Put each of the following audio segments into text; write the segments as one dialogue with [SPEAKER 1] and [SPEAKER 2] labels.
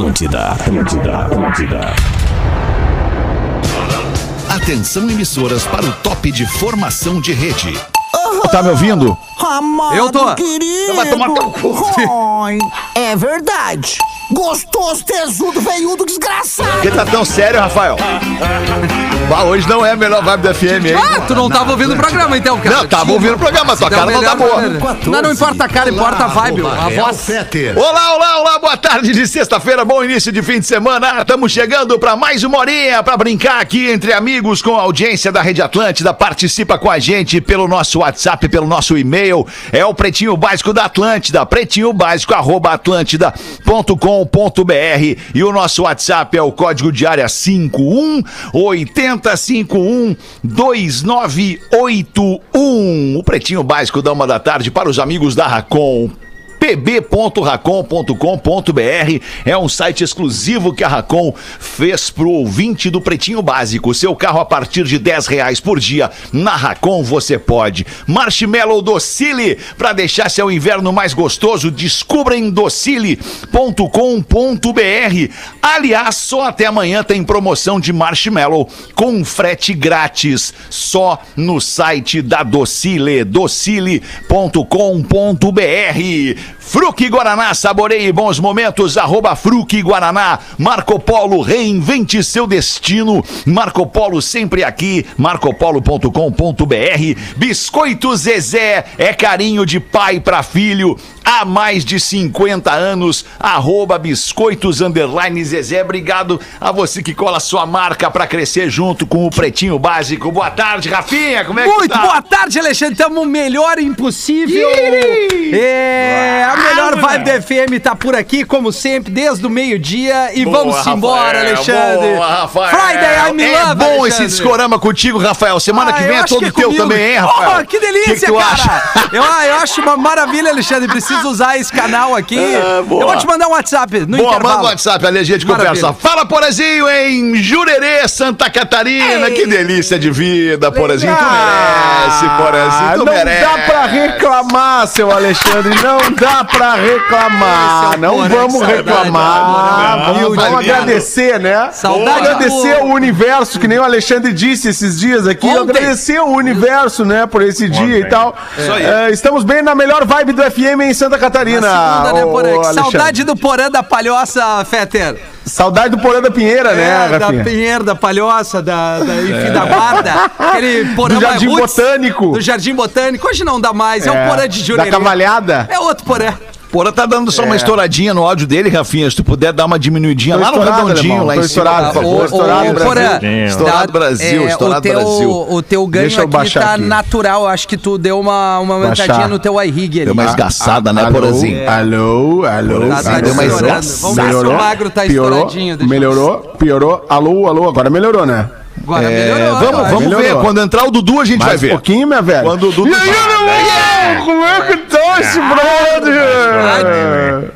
[SPEAKER 1] Atlântida, Atlântida, Atlântida. Atenção emissoras para o top de formação de rede.
[SPEAKER 2] Tá me ouvindo?
[SPEAKER 3] Amado
[SPEAKER 4] Eu tô.
[SPEAKER 3] querido.
[SPEAKER 2] Vai tomar teu cu.
[SPEAKER 3] Ai, é verdade. Gostoso, tesudo, veiudo, desgraçado.
[SPEAKER 2] Por que tá tão sério, Rafael? Bah, hoje não é a melhor vibe da FM, hein?
[SPEAKER 4] Ah, tu não tava ouvindo o programa então, cara.
[SPEAKER 2] Não, tava ouvindo o programa, tua cara não tá boa.
[SPEAKER 4] maneira. Não, não importa a cara, importa a vibe, a voz.
[SPEAKER 2] Olá, olá, olá, boa tarde de sexta-feira, bom início de fim de semana. Estamos chegando para mais uma horinha para brincar aqui entre amigos com a audiência da Rede Atlântida. Participa com a gente pelo nosso WhatsApp, pelo nosso e-mail. É o Pretinho Básico da Atlântida, pretinho básico arroba atlântida.com.br e o nosso WhatsApp é o código de área 51 8051 2981. O Pretinho Básico da uma da tarde para os amigos da Racon pb.racon.com.br é um site exclusivo que a Racon fez pro ouvinte do Pretinho Básico. Seu carro a partir de 10 reais por dia. Na Racon você pode. Marshmallow Docile, para deixar seu inverno mais gostoso, descubra em docile.com.br. Aliás, só até amanhã tem promoção de marshmallow com frete grátis. Só no site da Docile, docile.com.br. Fruque Guaraná, saboreie bons momentos, arroba Fruque Guaraná. Marco Polo, reinvente seu destino. Marco Polo sempre aqui, marcopolo.com.br. Biscoito Zezé, é carinho de pai para filho. Há mais de 50 anos, arroba Biscoitos Underline Zezé. Obrigado a você que cola sua marca para crescer junto com o Pretinho Básico. Boa tarde, Rafinha, como é que
[SPEAKER 4] Muito
[SPEAKER 2] tá?
[SPEAKER 4] boa tarde, Alexandre. Tamo melhor impossível. É, a melhor vibe da FM tá por aqui, como sempre, desde o meio-dia. E
[SPEAKER 2] Boa,
[SPEAKER 4] vamos embora,
[SPEAKER 2] Rafael,
[SPEAKER 4] Alexandre.
[SPEAKER 2] Boa, Rafael.
[SPEAKER 4] Friday, I'm
[SPEAKER 2] é
[SPEAKER 4] love,
[SPEAKER 2] bom
[SPEAKER 4] Alexandre.
[SPEAKER 2] esse discorama contigo, Rafael. Semana
[SPEAKER 4] Ah,
[SPEAKER 2] que vem é todo
[SPEAKER 4] que
[SPEAKER 2] teu
[SPEAKER 4] comigo.
[SPEAKER 2] também, hein, Rafael?
[SPEAKER 4] Oh, que delícia,
[SPEAKER 2] que que tu
[SPEAKER 4] cara.
[SPEAKER 2] acha?
[SPEAKER 4] Eu, eu acho uma maravilha, Alexandre. Preciso usar esse canal aqui.
[SPEAKER 2] Ah,
[SPEAKER 4] eu vou te mandar um WhatsApp no
[SPEAKER 2] Boa,
[SPEAKER 4] intervalo.
[SPEAKER 2] manda o WhatsApp, ali a gente
[SPEAKER 4] Maravilha.
[SPEAKER 2] conversa. Fala, Porazinho, em Jurerê, Santa Catarina.
[SPEAKER 4] Ei.
[SPEAKER 2] Que delícia de vida, Porazinho. Tu merece, Porazinho, tu
[SPEAKER 5] não
[SPEAKER 2] merece.
[SPEAKER 5] dá pra reclamar, seu Alexandre, não dá pra reclamar.
[SPEAKER 4] É
[SPEAKER 5] não
[SPEAKER 4] Porã,
[SPEAKER 5] vamos reclamar. Vamos, vamos agradecer, né?
[SPEAKER 4] Saudade
[SPEAKER 5] agradecer o universo, que nem o Alexandre disse esses dias aqui.
[SPEAKER 4] Ontem.
[SPEAKER 5] Agradecer o universo, né, por esse dia e tal.
[SPEAKER 2] Isso aí.
[SPEAKER 5] É, estamos bem na melhor vibe do FM em Santa Catarina.
[SPEAKER 4] Na segunda, né, Porã? Que saudade do Porã da Palhoça, Fetter.
[SPEAKER 5] Saudade do Porã da Pinheira, né,
[SPEAKER 4] É, da
[SPEAKER 5] Rafinha?
[SPEAKER 4] Pinheiro, da Palhoça, da, da, enfim, da Guarda. Aquele porã
[SPEAKER 5] Do Jardim
[SPEAKER 4] roots,
[SPEAKER 5] Botânico.
[SPEAKER 4] Do Jardim Botânico. Hoje não dá mais. É,
[SPEAKER 5] É,
[SPEAKER 4] o porã de
[SPEAKER 5] Da
[SPEAKER 4] Jurerê.
[SPEAKER 5] cavalhada.
[SPEAKER 4] É outro porã.
[SPEAKER 2] Porã tá dando só uma estouradinha no áudio dele, Rafinha. Se tu puder dar uma diminuidinha
[SPEAKER 5] Tô
[SPEAKER 2] lá no redondinho,
[SPEAKER 5] alemão,
[SPEAKER 2] lá em cima.
[SPEAKER 5] estourado, por favor. Estourado Brasil.
[SPEAKER 4] Porã,
[SPEAKER 2] Estourado Brasil,
[SPEAKER 4] é,
[SPEAKER 2] estourado
[SPEAKER 4] o teu,
[SPEAKER 2] Brasil.
[SPEAKER 4] O teu ganho
[SPEAKER 5] Deixa eu
[SPEAKER 4] aqui tá
[SPEAKER 5] aqui.
[SPEAKER 4] natural. Acho que tu deu uma, uma aumentadinha no teu iRig ali.
[SPEAKER 2] Deu uma esgaçada, né,
[SPEAKER 5] Alô,
[SPEAKER 2] Porazinho?
[SPEAKER 5] Alô, alô.
[SPEAKER 4] Tá, tá
[SPEAKER 5] alô.
[SPEAKER 2] deu uma esgaçada.
[SPEAKER 4] Vamos ver se o magro tá
[SPEAKER 5] piorou,
[SPEAKER 4] estouradinho.
[SPEAKER 5] melhorou, piorou. Alô, alô, agora melhorou, né?
[SPEAKER 4] Agora
[SPEAKER 2] É,
[SPEAKER 4] melhorou.
[SPEAKER 2] vamos
[SPEAKER 4] agora.
[SPEAKER 2] vamos ver.
[SPEAKER 5] Melhorou.
[SPEAKER 2] Quando entrar o Dudu, a gente vai
[SPEAKER 5] Mais um
[SPEAKER 2] ver.
[SPEAKER 5] pouquinho, minha velha.
[SPEAKER 2] Quando o Dudu.
[SPEAKER 5] E aí, irmão? Como é que tá esse brother?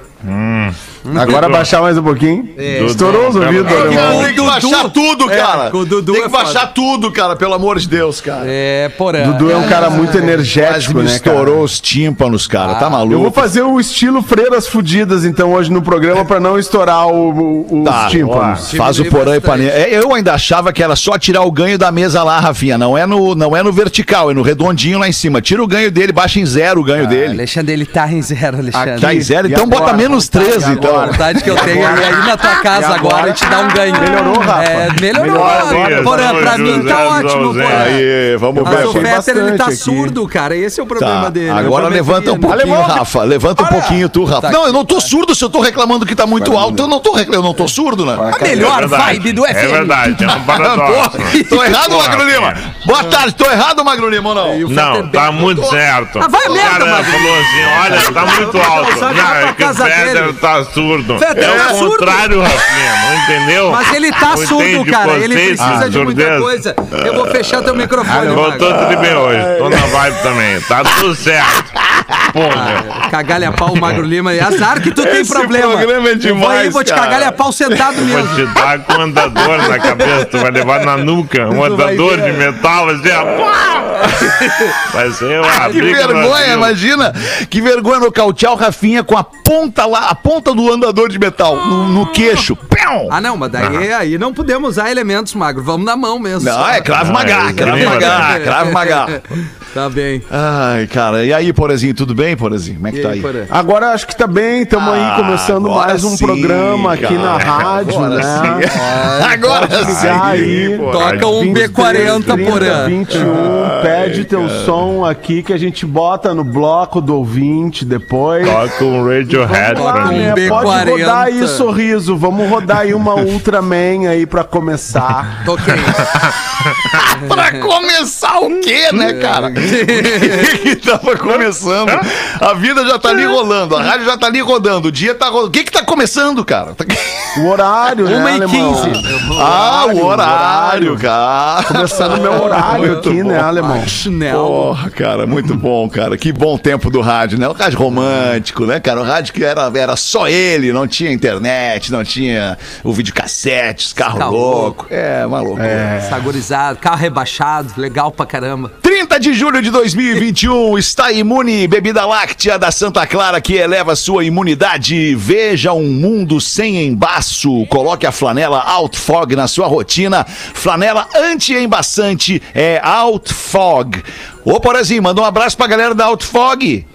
[SPEAKER 5] Agora baixar mais um pouquinho. Estourou os ouvidos,
[SPEAKER 4] É que.
[SPEAKER 2] Tem que baixar tudo,
[SPEAKER 4] É,
[SPEAKER 2] cara.
[SPEAKER 4] o Dudu
[SPEAKER 2] Tem que
[SPEAKER 4] é foda.
[SPEAKER 2] baixar tudo, cara, pelo amor de Deus, cara.
[SPEAKER 4] É, porã.
[SPEAKER 5] Dudu é um cara muito energético, né,
[SPEAKER 2] estourou
[SPEAKER 5] cara?
[SPEAKER 2] os tímpanos, cara. tá
[SPEAKER 5] Eu vou
[SPEAKER 2] maluco?
[SPEAKER 5] fazer o estilo Freiras Fudidas, então, hoje no programa, pra não estourar o- o- os
[SPEAKER 2] Tá,
[SPEAKER 5] tímpanos.
[SPEAKER 2] Faz o porã e panela. É, eu ainda achava que era só tirar o ganho da mesa lá, Rafinha. Não é no, não é no vertical, é no redondinho lá em cima. Tira o ganho dele, baixa em zero o ganho dele.
[SPEAKER 4] Alexandre, ele tá em zero, Alexandre.
[SPEAKER 2] Tá em zero, então
[SPEAKER 5] agora?
[SPEAKER 2] bota menos 13,
[SPEAKER 5] E
[SPEAKER 2] então.
[SPEAKER 4] A vontade que eu tenho é ir na tua casa
[SPEAKER 5] E
[SPEAKER 4] agora,
[SPEAKER 5] agora?
[SPEAKER 4] e te dar um ganho.
[SPEAKER 5] Melhorou, Rafa?
[SPEAKER 4] É, melhorou.
[SPEAKER 5] Melhorou agora.
[SPEAKER 4] Porã, pra mim tá ótimo. Porã.
[SPEAKER 2] Aí, vamos
[SPEAKER 4] Mas
[SPEAKER 2] ver.
[SPEAKER 4] o
[SPEAKER 5] baixei
[SPEAKER 4] Fetter, ele tá surdo, cara. Esse é o problema
[SPEAKER 2] Tá,
[SPEAKER 4] dele.
[SPEAKER 2] agora
[SPEAKER 4] Eu
[SPEAKER 2] levanta um
[SPEAKER 4] prometeria,
[SPEAKER 2] pouquinho, Rafa. Levanta um pouquinho tu, Rafa.
[SPEAKER 4] Tá
[SPEAKER 2] não, eu não tô surdo. Se eu tô reclamando que tá muito alto, eu não tô reclamando. Eu não tô surdo, né?
[SPEAKER 4] A melhor
[SPEAKER 6] É
[SPEAKER 4] vibe do FM.
[SPEAKER 6] É verdade, é um paradoxo.
[SPEAKER 2] Tô errado, Magro Lima. Boa tarde, tô errado, Magro Lima, ou não?
[SPEAKER 4] O
[SPEAKER 6] Não, tá
[SPEAKER 4] bem-
[SPEAKER 6] muito certo.
[SPEAKER 4] Ah, vai a
[SPEAKER 6] o
[SPEAKER 4] merda,
[SPEAKER 6] cara
[SPEAKER 4] Magro.
[SPEAKER 6] falou assim, olha, tá muito alto. Não, é que o Federer tá surdo.
[SPEAKER 4] Federer
[SPEAKER 6] é
[SPEAKER 4] tá
[SPEAKER 6] o
[SPEAKER 4] surdo.
[SPEAKER 6] contrário, Rafinha, não entendeu?
[SPEAKER 4] Mas ele tá
[SPEAKER 6] Não
[SPEAKER 4] surdo, cara. Ele precisa
[SPEAKER 6] ah,
[SPEAKER 4] de muita coisa. Eu vou fechar teu microfone,
[SPEAKER 6] Tô
[SPEAKER 4] Magro.
[SPEAKER 6] todo bem hoje, tô na vibe também. Tá tudo certo. Pô, meu.
[SPEAKER 4] Cagalha pau, o Magro Lima. E azar que tu tem
[SPEAKER 2] Esse
[SPEAKER 4] problema.
[SPEAKER 2] programa é
[SPEAKER 4] Eu vou
[SPEAKER 2] demais,
[SPEAKER 4] aí, vou te
[SPEAKER 2] cara.
[SPEAKER 4] cagalha pau sentado
[SPEAKER 6] Vou
[SPEAKER 4] mesmo.
[SPEAKER 6] te dar com um andador na cabeça, tu vai levar na nuca, um
[SPEAKER 4] Tu
[SPEAKER 6] andador de metal, assim, ó. Vai ser uma
[SPEAKER 2] Que
[SPEAKER 6] briga no
[SPEAKER 2] vergonha, imagina. Que vergonha nocautear o Rafinha com a ponta lá, a ponta do, and rotulador de metal no, no queixo. Pão!
[SPEAKER 4] Ah, não, mas daí aí não podemos usar elementos magro. Vamos na mão mesmo.
[SPEAKER 2] Não, é Cravo
[SPEAKER 6] Ah,
[SPEAKER 2] Magá,
[SPEAKER 6] é,
[SPEAKER 2] Cravo
[SPEAKER 6] é,
[SPEAKER 2] Magá, Cravo Magá.
[SPEAKER 4] Tá bem.
[SPEAKER 2] Ai, cara, e aí, Porazinho, tudo bem, Porazinho? Como é que
[SPEAKER 4] E
[SPEAKER 2] tá
[SPEAKER 4] aí,
[SPEAKER 2] aí?
[SPEAKER 5] Agora acho que tá bem, estamos
[SPEAKER 2] Ah,
[SPEAKER 5] aí começando mais um
[SPEAKER 2] sim,
[SPEAKER 5] programa aqui na
[SPEAKER 2] cara.
[SPEAKER 5] rádio,
[SPEAKER 2] Agora
[SPEAKER 5] né?
[SPEAKER 2] sim. Agora sim.
[SPEAKER 5] aí.
[SPEAKER 4] Toca um
[SPEAKER 5] 23,
[SPEAKER 4] B40
[SPEAKER 5] 30,
[SPEAKER 4] porã.
[SPEAKER 5] 21, pede teu som aqui que a gente bota no bloco do ouvinte depois.
[SPEAKER 6] Toca um Radiohead pra mim.
[SPEAKER 5] né?
[SPEAKER 4] B40.
[SPEAKER 5] Pode rodar aí, sorriso. Vamos rodar aí uma Ultraman aí pra começar.
[SPEAKER 4] Toquei.
[SPEAKER 2] Pra começar o quê, né, cara? O que tava começando? A vida já tá ali rolando, a rádio já tá ali rodando, o dia tá rolando. O que que tá começando, cara?
[SPEAKER 5] O horário, né,
[SPEAKER 4] Uma e
[SPEAKER 2] Ah, o horário, cara.
[SPEAKER 5] Começando meu horário
[SPEAKER 2] Muito
[SPEAKER 5] aqui,
[SPEAKER 2] bom.
[SPEAKER 5] né, alemão?
[SPEAKER 4] Chinelo.
[SPEAKER 2] Porra, cara, muito bom, cara. Que bom tempo do rádio, né? O rádio romântico, né, cara? O rádio que era, era só ele, não tinha internet, não tinha o videocassete, os carros
[SPEAKER 4] Carro
[SPEAKER 2] loucos. É, maluco.
[SPEAKER 4] Sagorizado, carro rebaixado, legal pra caramba.
[SPEAKER 2] 30 de julho de 2021, está imune bebida láctea da Santa Clara que eleva sua imunidade. Veja um mundo sem embaço. Coloque a flanela Outfog na sua rotina. Flanela anti-embaçante é Outfog. Ô, Porazinho, manda um abraço pra galera da Outfog.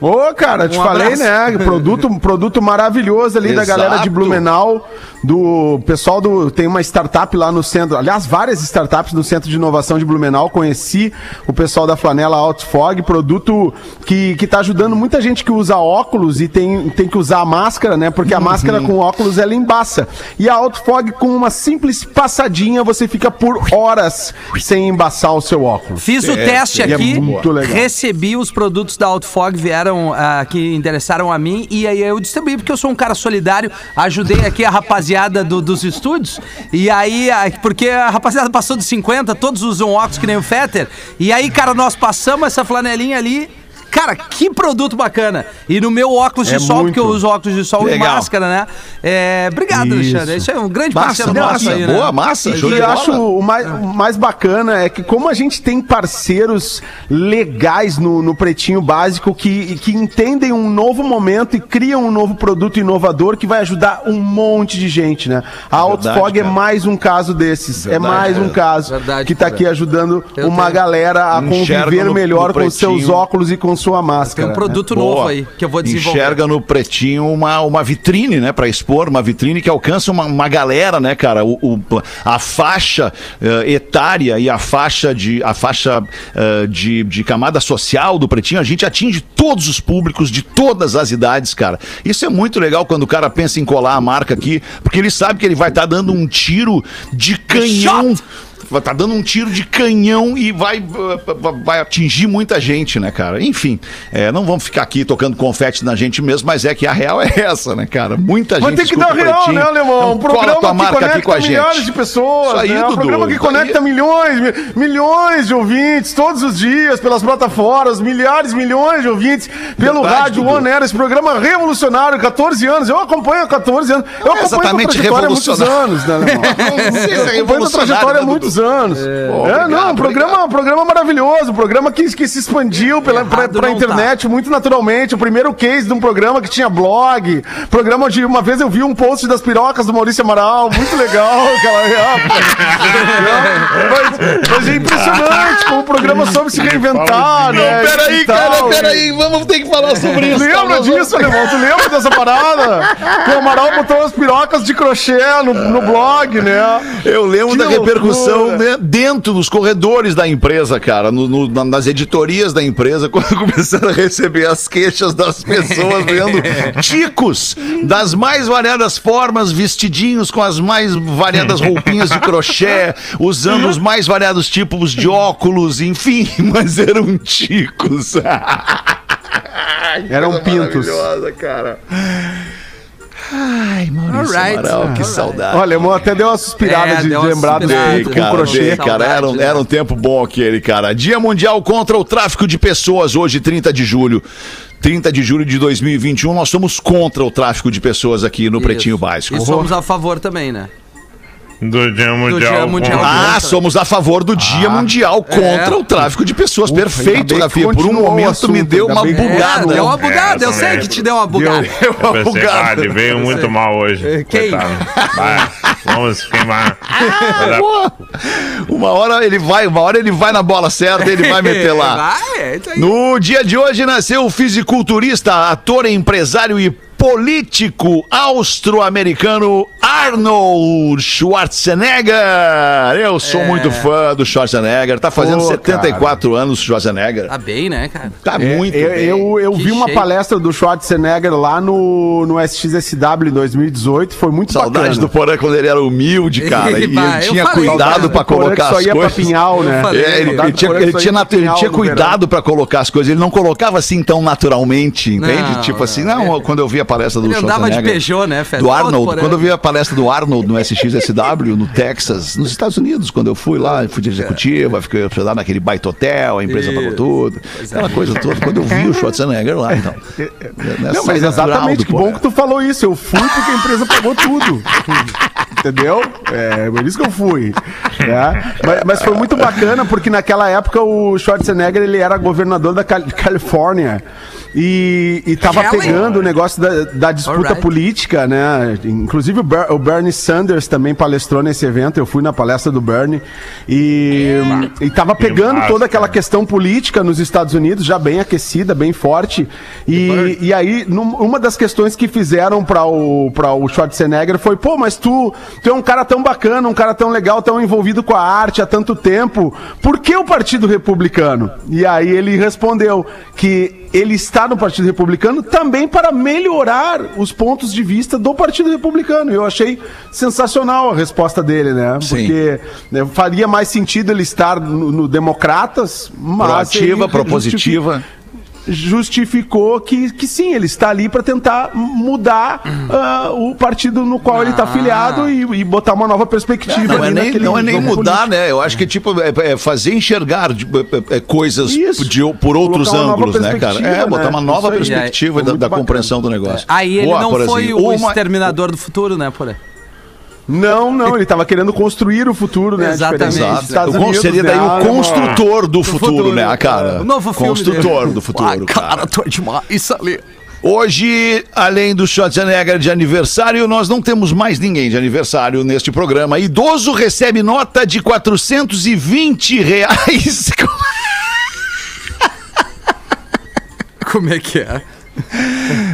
[SPEAKER 5] Ô, cara, te
[SPEAKER 4] Um
[SPEAKER 5] falei,
[SPEAKER 4] abraço.
[SPEAKER 5] né? Produto, produto maravilhoso ali da galera de
[SPEAKER 2] Exato.
[SPEAKER 5] Blumenau, do pessoal do. Tem uma startup lá no centro, aliás, várias startups no centro de inovação de Blumenau. Conheci o pessoal da Flanela Outfog, produto que, que tá ajudando muita gente que usa óculos e tem, tem que usar a máscara, né? Porque a máscara com óculos ela embaça. E a Outfog, com uma simples passadinha, você fica por horas sem embaçar o seu óculos.
[SPEAKER 4] Fiz o teste
[SPEAKER 5] é
[SPEAKER 4] aqui,
[SPEAKER 5] muito legal.
[SPEAKER 4] recebi os produtos da Outfog, vieram ah, que interessaram a mim e aí eu distribuí porque eu sou um cara solidário, ajudei aqui a rapaziada do- dos estúdios. E aí, porque a rapaziada passou dos 50, todos usam óculos que nem o Fetter. E aí, cara, nós passamos essa flanelinha ali Cara, que produto bacana. E no meu óculos de
[SPEAKER 5] É
[SPEAKER 4] sol, porque eu
[SPEAKER 5] muito.
[SPEAKER 4] uso óculos de sol e
[SPEAKER 2] Legal.
[SPEAKER 4] máscara, né? É, obrigado,
[SPEAKER 5] Isso.
[SPEAKER 4] Alexandre. Isso é um grande
[SPEAKER 2] Massa,
[SPEAKER 4] parceiro nosso
[SPEAKER 2] massa,
[SPEAKER 4] aí, né?
[SPEAKER 2] boa, massa.
[SPEAKER 5] E
[SPEAKER 2] de
[SPEAKER 5] eu acho o mais, o mais bacana é que como a gente tem parceiros legais no, no Pretinho Básico que, que entendem um novo momento e criam um novo produto inovador que vai ajudar um monte de gente, né? A Outfog é mais um caso desses. é
[SPEAKER 2] Verdade,
[SPEAKER 5] mais um
[SPEAKER 2] cara.
[SPEAKER 5] caso
[SPEAKER 4] Verdade,
[SPEAKER 5] que tá
[SPEAKER 4] cara.
[SPEAKER 5] aqui ajudando
[SPEAKER 4] Eu
[SPEAKER 5] uma
[SPEAKER 4] tenho-
[SPEAKER 5] galera a conviver
[SPEAKER 2] no-
[SPEAKER 5] melhor
[SPEAKER 2] no
[SPEAKER 5] com os seus óculos e com sua máscara.
[SPEAKER 4] Tem um produto
[SPEAKER 2] Boa.
[SPEAKER 4] novo aí que eu vou desenvolver.
[SPEAKER 2] Enxerga no pretinho uma, uma vitrine, né? Pra expor, uma vitrine que alcança uma, uma galera, né, cara? O, o- a faixa eh, etária e a faixa de a faixa eh, de, de camada social do pretinho, a gente atinge todos os públicos de todas as idades, cara. Isso é muito legal quando o cara pensa em colar a marca aqui, porque ele sabe que ele vai estar dando um tiro de canhão. Vai tá dando um tiro de canhão e vai, vai atingir muita gente, né, cara? Enfim, é, não vamos ficar aqui tocando confete na gente mesmo, mas é que a real é essa, né, cara? Muita gente
[SPEAKER 5] ter que
[SPEAKER 2] escuta
[SPEAKER 5] dar real,
[SPEAKER 2] Pretinho.
[SPEAKER 5] né, Alemão? Um
[SPEAKER 2] Então, cola
[SPEAKER 5] programa
[SPEAKER 2] tua
[SPEAKER 5] que
[SPEAKER 2] marca
[SPEAKER 5] conecta
[SPEAKER 2] aqui com a gente.
[SPEAKER 5] milhares de pessoas,
[SPEAKER 2] Isso aí,
[SPEAKER 5] né? Um
[SPEAKER 2] Dudu,
[SPEAKER 5] programa que conecta
[SPEAKER 2] aí.
[SPEAKER 5] milhões, mi- milhões de ouvintes todos os dias pelas plataformas, milhares, milhões de ouvintes pelo
[SPEAKER 2] Verdade,
[SPEAKER 5] rádio
[SPEAKER 2] Dudu.
[SPEAKER 5] On Air, esse programa revolucionário, 14 anos. Eu acompanho há 14 anos. Eu
[SPEAKER 2] é
[SPEAKER 5] acompanho
[SPEAKER 2] exatamente
[SPEAKER 5] tua trajetória há muitos anos, né, Alemão?
[SPEAKER 2] É
[SPEAKER 5] Eu acompanho trajetória há
[SPEAKER 2] né,
[SPEAKER 5] muitos anos.
[SPEAKER 2] Pô,
[SPEAKER 5] é,
[SPEAKER 2] obrigado,
[SPEAKER 5] não, um programa, um programa maravilhoso, um programa que, que se expandiu pela, pra, pra
[SPEAKER 4] não
[SPEAKER 5] internet muito naturalmente. O primeiro case de um programa que tinha blog, programa de. Uma vez eu vi um post das pirocas do Maurício Amaral, muito legal aquela época. mas, mas é impressionante como o programa soube se reinventar, né?
[SPEAKER 2] Peraí,
[SPEAKER 5] e tal,
[SPEAKER 2] cara,
[SPEAKER 5] e-
[SPEAKER 2] peraí, vamos ter que falar sobre isso.
[SPEAKER 5] Lembra
[SPEAKER 2] cara.
[SPEAKER 5] disso, Alemão? Tu lembra dessa parada? Que o Amaral botou as pirocas de crochê no, no blog, né?
[SPEAKER 2] Eu lembro
[SPEAKER 5] Que
[SPEAKER 2] da repercussão
[SPEAKER 5] loucura.
[SPEAKER 2] né, dentro dos corredores da empresa, cara, no- no- na- nas editorias da empresa, quando começaram a receber as queixas das pessoas vendo ticos das mais variadas formas, vestidinhos com as mais variadas roupinhas de crochê, usando os mais variados tipos de óculos, enfim, mas eram ticos.
[SPEAKER 5] Eram pintos.
[SPEAKER 2] Maravilhosa, cara. Ai, Maurício
[SPEAKER 4] Alright,
[SPEAKER 2] Amaral, que saudade.
[SPEAKER 5] Olha, Alemão até deu uma suspirada
[SPEAKER 4] É,
[SPEAKER 5] de lembrar
[SPEAKER 4] com
[SPEAKER 2] cara,
[SPEAKER 5] crochê.
[SPEAKER 2] dei, cara, era, um-
[SPEAKER 4] Saudade,
[SPEAKER 2] era um tempo bom aquele, cara. Dia Mundial contra o Tráfico de Pessoas, hoje, 30 de julho. 30 de julho de 2021, nós somos contra o tráfico de pessoas aqui no Pretinho Básico.
[SPEAKER 4] E somos a favor também, né?
[SPEAKER 6] Do Dia Mundial.
[SPEAKER 4] Dia Mundial.
[SPEAKER 6] contra-
[SPEAKER 2] Ah, somos a favor do Dia Mundial contra
[SPEAKER 4] É.
[SPEAKER 2] o tráfico de pessoas.
[SPEAKER 5] ainda
[SPEAKER 2] Perfeito, Rafinha. Por um momento
[SPEAKER 5] assunto,
[SPEAKER 2] me deu uma
[SPEAKER 5] que
[SPEAKER 4] É,
[SPEAKER 2] bugada.
[SPEAKER 4] deu uma bugada, eu
[SPEAKER 6] É,
[SPEAKER 4] sei
[SPEAKER 6] também.
[SPEAKER 4] que te deu uma bugada.
[SPEAKER 2] Deu uma
[SPEAKER 6] Eu pensei,
[SPEAKER 2] bugada.
[SPEAKER 6] ele veio muito mal hoje.
[SPEAKER 4] Quem?
[SPEAKER 6] Coitado. Vai, vamos queimar.
[SPEAKER 2] Pô, Uma hora ele vai, uma hora ele vai na bola certa, ele vai meter lá.
[SPEAKER 4] Vai, é isso aí.
[SPEAKER 2] No dia de hoje nasceu o fisiculturista, ator, empresário e político austro-americano Arnold Schwarzenegger. Eu sou muito fã do Schwarzenegger. Tá fazendo
[SPEAKER 5] Pô,
[SPEAKER 2] 74 anos o Schwarzenegger.
[SPEAKER 4] Tá bem, né, cara?
[SPEAKER 2] Tá
[SPEAKER 5] É,
[SPEAKER 2] muito
[SPEAKER 5] eu,
[SPEAKER 2] bem.
[SPEAKER 5] eu, eu
[SPEAKER 4] Que
[SPEAKER 5] vi uma
[SPEAKER 4] shape.
[SPEAKER 5] palestra do Schwarzenegger lá no, no SXSW em 2018, foi muito
[SPEAKER 2] Saudade
[SPEAKER 5] bacana.
[SPEAKER 2] do Porã quando ele era humilde, cara. E
[SPEAKER 4] Bah,
[SPEAKER 2] ele tinha
[SPEAKER 4] falei,
[SPEAKER 2] cuidado
[SPEAKER 4] cara,
[SPEAKER 5] que
[SPEAKER 2] colocar
[SPEAKER 5] só
[SPEAKER 2] as coisas.
[SPEAKER 5] Pinhal, né?
[SPEAKER 4] Falei.
[SPEAKER 2] É, ele, ele
[SPEAKER 5] do
[SPEAKER 2] tinha, ele tinha, ele tinha cuidado pra colocar as coisas. Ele não colocava assim tão naturalmente, entende?
[SPEAKER 4] Não,
[SPEAKER 2] tipo assim,
[SPEAKER 4] não.
[SPEAKER 2] não, quando eu vi a palestra do
[SPEAKER 4] Ele andava de Peugeot, né, Fede?
[SPEAKER 2] Do Arnold, quando eu vi a palestra do Arnold no SXSW, no Texas, nos Estados Unidos, quando eu fui lá, fui de executiva, fiquei hospedado naquele baita hotel, a empresa pagou
[SPEAKER 4] Isso.
[SPEAKER 2] tudo, aquela coisa toda. Quando eu vi o Schwarzenegger lá, então. nessa
[SPEAKER 5] Não, mas exatamente, que bom que tu falou isso. Eu fui porque a empresa pagou tudo. Entendeu? É por isso que eu fui. né? Mas, mas foi muito bacana porque naquela época o Schwarzenegger ele era governador da Cal- Califórnia. E, e tava
[SPEAKER 4] Cali?
[SPEAKER 5] pegando o negócio da, da disputa
[SPEAKER 4] Alright.
[SPEAKER 5] política, né? Inclusive o, Ber- o Bernie Sanders também palestrou nesse evento. Eu fui na palestra do Bernie. E, e tava pegando toda aquela
[SPEAKER 6] cara.
[SPEAKER 5] questão política nos Estados Unidos, já bem aquecida, bem forte. E, e aí, num- uma das questões que fizeram para o, pra o Schwarzenegger foi: pô, mas tu, tu é um cara tão bacana, um cara tão legal, tão envolvido com a arte há tanto tempo, por que o Partido Republicano? E aí ele respondeu que ele está no Partido Republicano também para melhorar os pontos de vista do Partido Republicano. Eu achei sensacional a resposta dele, né?
[SPEAKER 2] Sim.
[SPEAKER 5] Porque né, faria mais sentido ele estar no, no Democratas, mas
[SPEAKER 2] Proativa, propositiva.
[SPEAKER 5] Justificou que, que sim, ele está ali para tentar mudar ah, o partido no qual ele está afiliado e, e botar uma nova perspectiva.
[SPEAKER 2] Não é nem, não é nem mudar,
[SPEAKER 5] político.
[SPEAKER 2] né? Eu acho que tipo é, é fazer enxergar tipo, é, é, coisas
[SPEAKER 5] Isso.
[SPEAKER 2] de, por outros
[SPEAKER 5] Colocar
[SPEAKER 2] ângulos, né, cara? É, botar
[SPEAKER 5] né?
[SPEAKER 2] uma nova
[SPEAKER 5] aí.
[SPEAKER 2] perspectiva
[SPEAKER 5] Foi
[SPEAKER 2] da, da compreensão do negócio.
[SPEAKER 4] Aí ele
[SPEAKER 2] Boa,
[SPEAKER 4] não foi o
[SPEAKER 2] Uma-
[SPEAKER 4] exterminador do futuro, né, Porã?
[SPEAKER 5] Não, não, ele estava querendo construir o futuro, né?
[SPEAKER 4] Exatamente.
[SPEAKER 2] Exato. O-
[SPEAKER 5] Unidos,
[SPEAKER 2] seria
[SPEAKER 5] né?
[SPEAKER 2] daí
[SPEAKER 5] Ah,
[SPEAKER 2] o construtor do futuro,
[SPEAKER 4] futuro.
[SPEAKER 2] né, cara?
[SPEAKER 4] O novo filme
[SPEAKER 2] Construtor
[SPEAKER 4] dele.
[SPEAKER 2] do futuro, cara.
[SPEAKER 4] tô demais. Isso ali.
[SPEAKER 2] Hoje, além do Schwarzenegger de aniversário, nós não temos mais ninguém de aniversário neste programa. Idoso recebe nota de 420 reais.
[SPEAKER 4] Como é que é?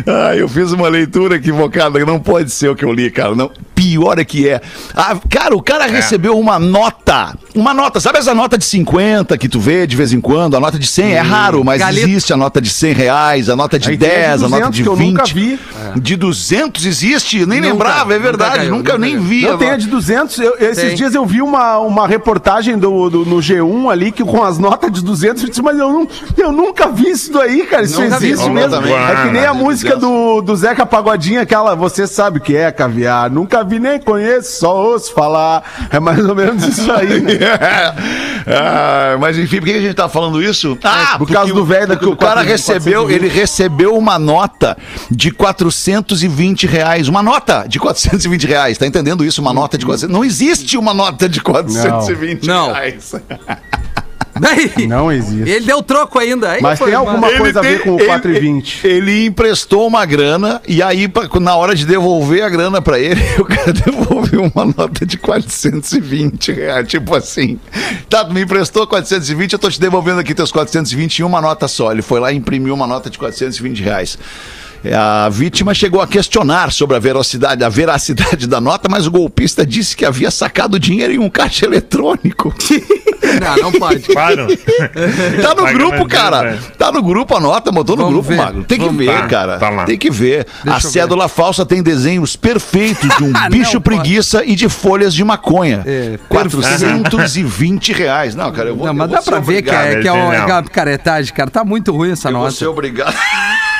[SPEAKER 2] Ah, eu fiz uma leitura equivocada, não pode ser o que eu li, cara. Não. Pior é que é. Ah, cara, o cara recebeu uma nota. Uma nota, sabe essa nota de 50 que tu vê de vez em quando? A nota de 100 é raro, mas
[SPEAKER 4] Galeta.
[SPEAKER 2] existe a nota de 100 reais, a nota de
[SPEAKER 5] Aí tem a de
[SPEAKER 2] 10, a nota
[SPEAKER 5] 200
[SPEAKER 2] de
[SPEAKER 5] que eu
[SPEAKER 2] 20.
[SPEAKER 5] nunca vi.
[SPEAKER 2] De 200 existe? Eu nem
[SPEAKER 4] Nunca,
[SPEAKER 2] lembrava, é
[SPEAKER 4] nunca
[SPEAKER 2] verdade.
[SPEAKER 4] caiu,
[SPEAKER 2] nunca
[SPEAKER 4] nunca
[SPEAKER 2] nem vi.
[SPEAKER 5] Não, tem a de 200. Eu- esses
[SPEAKER 4] Tem.
[SPEAKER 5] dias eu vi uma, uma reportagem do, do- no G1 ali que com as notas de 200. Eu disse, mas eu, não, eu nunca vi isso daí, cara. Isso
[SPEAKER 2] Nunca vi,
[SPEAKER 5] existe
[SPEAKER 2] nunca
[SPEAKER 5] mesmo.
[SPEAKER 2] também.
[SPEAKER 5] É que nem a música
[SPEAKER 2] 200.
[SPEAKER 5] do, do Zeca Pagodinho, aquela Você sabe o que é caviar. Nunca vi nem conheço, só ouço falar. É mais ou menos isso aí.
[SPEAKER 2] Ah, mas enfim, por que a gente tá falando isso? Ah,
[SPEAKER 5] por causa do velho da-
[SPEAKER 2] porque o cara
[SPEAKER 5] 420.
[SPEAKER 2] recebeu, ele recebeu uma nota de 420 reais. Uma nota de 420 reais. Tá entendendo isso? Uma nota de 400. Não existe uma nota de 420
[SPEAKER 4] Não.
[SPEAKER 2] reais.
[SPEAKER 4] Daí,
[SPEAKER 5] Não existe.
[SPEAKER 4] ele deu troco ainda. Aí
[SPEAKER 5] Mas
[SPEAKER 4] foi
[SPEAKER 5] tem
[SPEAKER 4] uma-
[SPEAKER 5] alguma coisa a ver com o
[SPEAKER 2] ele-
[SPEAKER 5] 420.
[SPEAKER 2] Ele, emprestou uma grana e aí, pra- na hora de devolver a grana pra ele, o cara devolveu uma nota de 420 reais. Tipo assim, tá, tu me emprestou 420, eu tô te devolvendo aqui teus 420 em uma nota só. Ele foi lá e imprimiu uma nota de 420 reais. É, A vítima chegou a questionar sobre a veracidade, a veracidade da nota, mas o golpista disse que havia sacado dinheiro em um caixa eletrônico.
[SPEAKER 4] Não, não pode.
[SPEAKER 6] Claro.
[SPEAKER 2] Tá no
[SPEAKER 6] Paga
[SPEAKER 2] grupo, cara.
[SPEAKER 6] né?
[SPEAKER 2] Tá no grupo a nota, botou no
[SPEAKER 4] Vamos
[SPEAKER 2] grupo,
[SPEAKER 4] ver.
[SPEAKER 2] Magro. Tem que
[SPEAKER 4] Vamos
[SPEAKER 2] ver,
[SPEAKER 6] ver.
[SPEAKER 2] cara.
[SPEAKER 6] Tá lá.
[SPEAKER 2] Tem que ver. a
[SPEAKER 4] eu
[SPEAKER 2] cédula falsa tem desenhos perfeitos de um
[SPEAKER 4] Não
[SPEAKER 2] bicho
[SPEAKER 4] pode.
[SPEAKER 2] preguiça e de folhas de maconha.
[SPEAKER 4] É,
[SPEAKER 2] 420 reais. Não, cara, eu vou
[SPEAKER 4] Não, mas
[SPEAKER 2] eu vou
[SPEAKER 4] dá pra ver que
[SPEAKER 2] obrigado.
[SPEAKER 4] é, que é uma, que é uma picaretagem, cara. Tá muito ruim essa
[SPEAKER 2] Eu vou
[SPEAKER 4] nota.
[SPEAKER 2] ser obrigado.